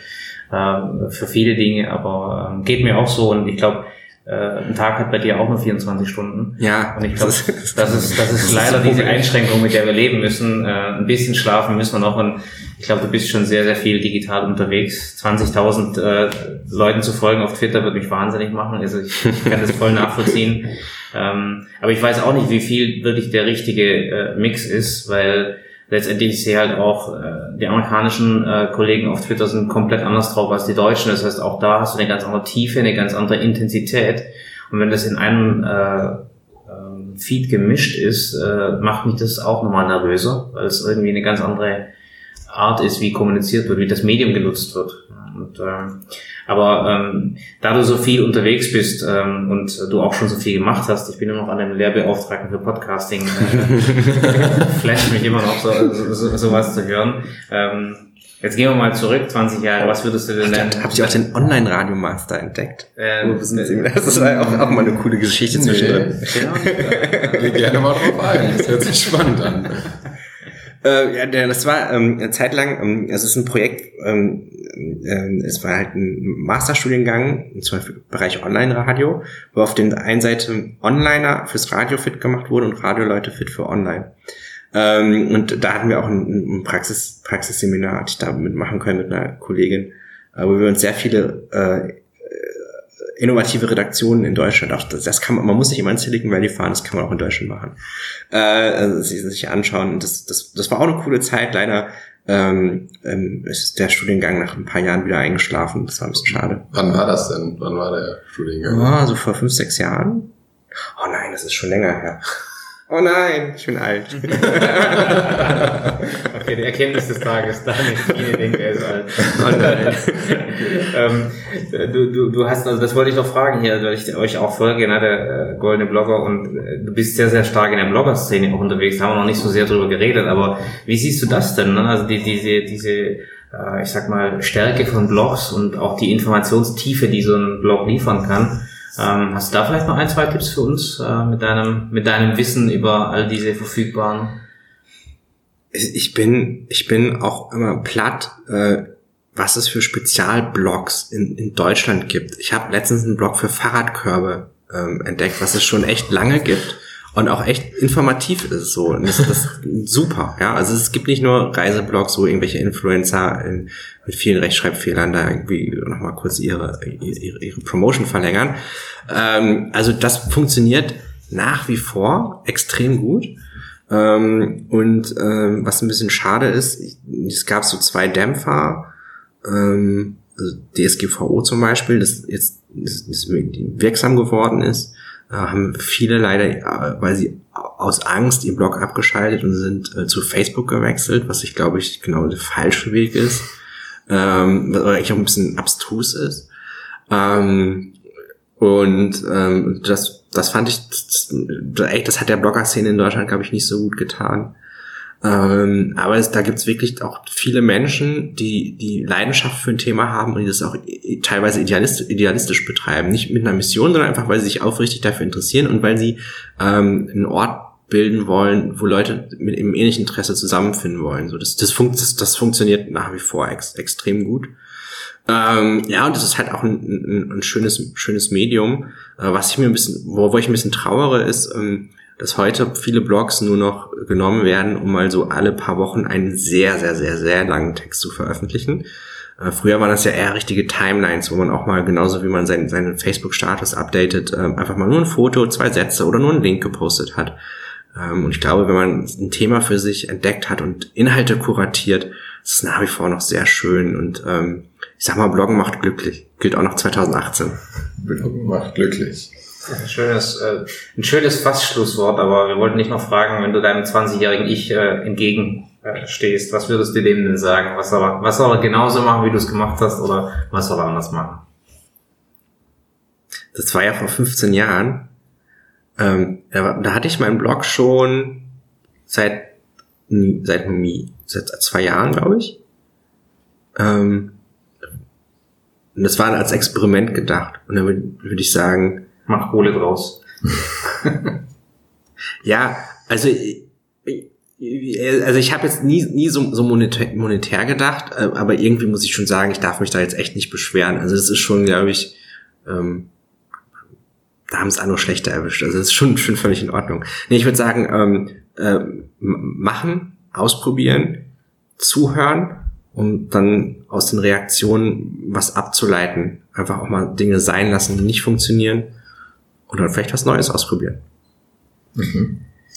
S2: äh, für viele Dinge, aber äh, geht mir auch so und ich glaube, äh, ein Tag hat bei dir auch nur 24 Stunden.
S4: Ja.
S2: Und ich glaube, das ist, das ist, das ist leider diese Einschränkung, mit der wir leben müssen. Äh, ein bisschen schlafen müssen wir noch und ich glaube, du bist schon sehr, sehr viel digital unterwegs. 20.000 äh, Leuten zu folgen auf Twitter wird mich wahnsinnig machen. Also ich, ich kann das voll nachvollziehen. Ähm, aber ich weiß auch nicht, wie viel wirklich der richtige äh, Mix ist, weil letztendlich ich sehe halt auch, äh, die amerikanischen äh, Kollegen auf Twitter sind komplett anders drauf als die Deutschen. Das heißt, auch da hast du eine ganz andere Tiefe, eine ganz andere Intensität. Und wenn das in einem äh, äh, Feed gemischt ist, äh, macht mich das auch nochmal nervöser, weil es irgendwie eine ganz andere Art ist, wie kommuniziert wird, wie das Medium genutzt wird. Und, äh, aber ähm, da du so viel unterwegs bist ähm, und du auch schon so viel gemacht hast, ich bin immer noch an einem Lehrbeauftragten für Podcasting, äh, flasht mich immer noch so, so, so, sowas zu hören. Ähm, Jetzt gehen wir mal zurück, 20 Jahre. Was würdest du denn nennen?
S4: Habt ihr auch den Online-Radio-Master entdeckt?
S2: Ähm,
S4: das ist auch, auch mal eine coole Geschichte
S3: Nee.
S4: zwischendrin.
S3: Geh gerne mal drauf ein. Das hört sich spannend an.
S4: Äh, ja, das war ähm, eine Zeit lang, ähm, es ist ein Projekt, ähm, ähm, es war halt ein Masterstudiengang, zum Beispiel im Bereich Online-Radio, wo auf der einen Seite Onliner fürs Radio fit gemacht wurden und Radioleute fit für Online. Ähm, und da hatten wir auch ein, ein Praxis, Praxisseminar, hatte ich da mitmachen können mit einer Kollegin, äh, wo wir uns sehr viele äh, innovative Redaktionen in Deutschland, auch das, das kann man, man muss nicht immer in Silicon Valley fahren, das kann man auch in Deutschland machen, äh, also sich, sich anschauen. Das, das, das war auch eine coole Zeit. Leider ähm, ähm, ist der Studiengang nach ein paar Jahren wieder eingeschlafen. Das war ein bisschen schade.
S3: Wann war das denn? Wann war der Studiengang?
S4: Ah, so vor fünf, sechs Jahren. Oh nein, das ist schon länger her. Oh nein, ich bin alt.
S2: Okay, die Erkenntnis des Tages. Daniel denkt, er ist alt.
S4: Oh nein.
S2: ähm, du, du, du hast, also das wollte ich noch fragen hier, weil ich euch auch folge, ne, der äh, Goldene Blogger und äh, du bist sehr, sehr stark in der Blogger-Szene auch unterwegs, haben wir noch nicht so sehr drüber geredet, aber wie siehst du das denn? Ne? Also die, diese, diese, äh, ich sag mal, Stärke von Blogs und auch die Informationstiefe, die so ein Blog liefern kann. Ähm, hast du da vielleicht noch ein, zwei Tipps für uns äh, mit deinem, mit deinem Wissen über all diese verfügbaren?
S4: ich bin, ich bin auch immer platt, äh, was es für Spezialblogs in, in Deutschland gibt. Ich habe letztens einen Blog für Fahrradkörbe ähm, entdeckt, was es schon echt lange gibt und auch echt informativ ist so. Und das ist super. Ja, also es gibt nicht nur Reiseblogs, wo irgendwelche Influencer in, mit vielen Rechtschreibfehlern da irgendwie nochmal kurz ihre, ihre, ihre Promotion verlängern. Ähm, also das funktioniert nach wie vor extrem gut. Ähm, und ähm, was ein bisschen schade ist, es gab so zwei Dämpfer, ähm, also DSGVO zum Beispiel, das jetzt das, das wirksam geworden ist, haben viele leider, äh, weil sie aus Angst ihren Blog abgeschaltet und sind äh, zu Facebook gewechselt, was ich glaube ich genau der falsche Weg ist, ähm, was eigentlich auch ein bisschen abstrus ist. Ähm, und ähm, das, das fand ich, das, das hat der Blogger-Szene in Deutschland, glaube ich, nicht so gut getan. Ähm, aber es, da gibt's wirklich auch viele Menschen, die die Leidenschaft für ein Thema haben und die das auch teilweise idealistisch, idealistisch betreiben. Nicht mit einer Mission, sondern einfach, weil sie sich aufrichtig dafür interessieren und weil sie ähm, einen Ort bilden wollen, wo Leute mit einem ähnlichen Interesse zusammenfinden wollen. So, das, das, funkt, das, das funktioniert nach wie vor ex, extrem gut. Ähm, ja, und das ist halt auch ein, ein, ein schönes, schönes Medium. Äh, was ich mir ein bisschen, wo, wo ich ein bisschen trauere, ist, ähm, dass heute viele Blogs nur noch genommen werden, um mal so alle paar Wochen einen sehr, sehr, sehr, sehr langen Text zu veröffentlichen. Äh, früher waren das ja eher richtige Timelines, wo man auch mal genauso wie man seinen, seinen Facebook-Status updatet, ähm, einfach mal nur ein Foto, zwei Sätze oder nur einen Link gepostet hat. Ähm, und ich glaube, wenn man ein Thema für sich entdeckt hat und Inhalte kuratiert, ist es nach wie vor noch sehr schön und ähm, ich sag mal, Bloggen macht glücklich. Gilt auch noch 2018.
S3: Bloggen macht glücklich.
S2: Ein schönes, äh, ein schönes Fastschlusswort, aber wir wollten nicht noch fragen, wenn du deinem 20-jährigen Ich äh, entgegen äh, was würdest du dem denn sagen? Was soll, er, was soll er genauso machen, wie du es gemacht hast, oder was soll er anders machen?
S4: Das war ja vor 15 Jahren. Ähm, da, da hatte ich meinen Blog schon seit, seit, seit zwei Jahren, glaube ich. Ähm, und das war als Experiment gedacht. Und dann würde würd ich sagen,
S2: Mach Kohle draus.
S4: Ja, also also ich habe jetzt nie nie so, so monetär, monetär gedacht, äh, aber irgendwie muss ich schon sagen, ich darf mich da jetzt echt nicht beschweren. Also das ist schon, glaube ich, ähm, da haben es andere schlechter erwischt. Also das ist schon schon völlig in Ordnung. Nee, ich würde sagen, ähm, äh, machen, ausprobieren, zuhören, um dann aus den Reaktionen was abzuleiten. Einfach auch mal Dinge sein lassen, die nicht funktionieren und dann vielleicht was Neues ausprobieren.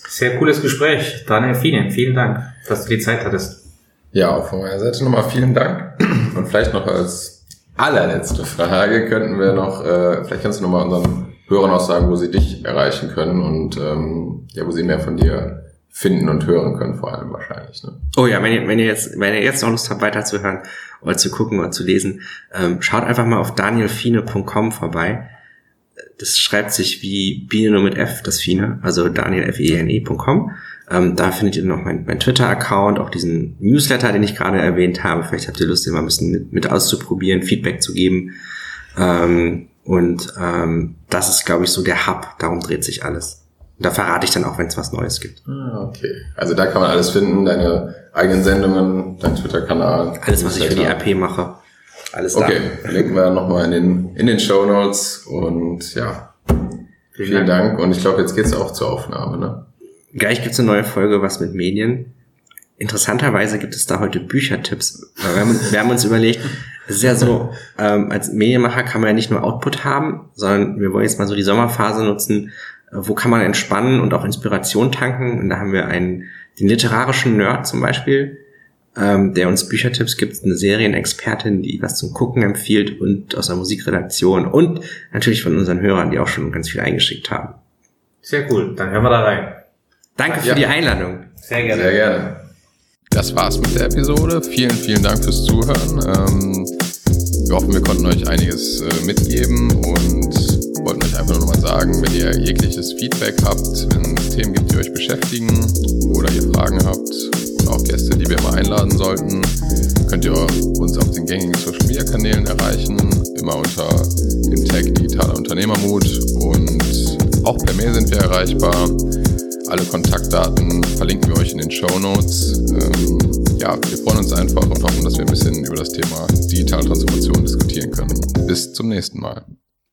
S2: Sehr cooles Gespräch. Daniel Fiene, vielen Dank, dass du die Zeit hattest.
S3: Ja, auch von meiner Seite nochmal vielen Dank. Und vielleicht noch als allerletzte Frage könnten wir noch, äh, vielleicht kannst du nochmal unseren Hörern auch sagen, wo sie dich erreichen können und ähm, ja, wo sie mehr von dir finden und hören können, vor allem wahrscheinlich. Ne?
S4: Oh ja, wenn ihr, wenn ihr jetzt, wenn ihr jetzt noch Lust habt, weiterzuhören oder zu gucken oder zu lesen, ähm, schaut einfach mal auf danielfine.com vorbei. Das schreibt sich wie Biene nur mit F, das Fine, also danielfine.com. Ähm, da findet ihr noch mein, mein Twitter-Account, auch diesen Newsletter, den ich gerade erwähnt habe. Vielleicht habt ihr Lust, den mal ein bisschen mit, mit auszuprobieren, Feedback zu geben. Ähm, und ähm, das ist, glaube ich, so der Hub. Darum dreht sich alles. Und da verrate ich dann auch, wenn es was Neues gibt.
S3: Ah, okay. Also da kann man alles finden, deine eigenen Sendungen, dein Twitter-Kanal.
S4: Alles, was ich für die RP mache. Alles
S3: Okay, da. linken wir nochmal in den, in den Show Notes und ja, vielen, vielen Dank. Dank. Und ich glaube, jetzt geht's auch zur Aufnahme, ne?
S4: Gleich gibt's eine neue Folge, was mit Medien. Interessanterweise gibt es da heute Büchertipps. Wir haben, wir haben uns überlegt, es ist ja so, ähm, als Medienmacher kann man ja nicht nur Output haben, sondern wir wollen jetzt mal so die Sommerphase nutzen, wo kann man entspannen und auch Inspiration tanken. Und da haben wir einen, den literarischen Nerd zum Beispiel, ähm, der uns Büchertipps gibt, eine Serienexpertin, die was zum Gucken empfiehlt und aus der Musikredaktion und natürlich von unseren Hörern, die auch schon ganz viel eingeschickt haben.
S2: Sehr cool, dann hören wir da rein.
S4: Danke für ja. die Einladung.
S3: Sehr gerne. Sehr gerne. Das war's mit der Episode. Vielen, vielen Dank fürs Zuhören. Ähm, wir hoffen, wir konnten euch einiges äh, mitgeben und wollten euch einfach nur nochmal sagen, wenn ihr jegliches Feedback habt, wenn es Themen gibt, die euch beschäftigen oder ihr Fragen habt und auch Gäste, die wir mal einladen sollten, könnt ihr uns auf den gängigen Social Media Kanälen erreichen, immer unter dem Tag Digitaler Unternehmermut und auch per Mail sind wir erreichbar. Alle Kontaktdaten verlinken wir euch in den Show Notes. Ähm, ja, wir freuen uns einfach und hoffen, dass wir ein bisschen über das Thema digitale Transformation diskutieren können. Bis zum nächsten Mal.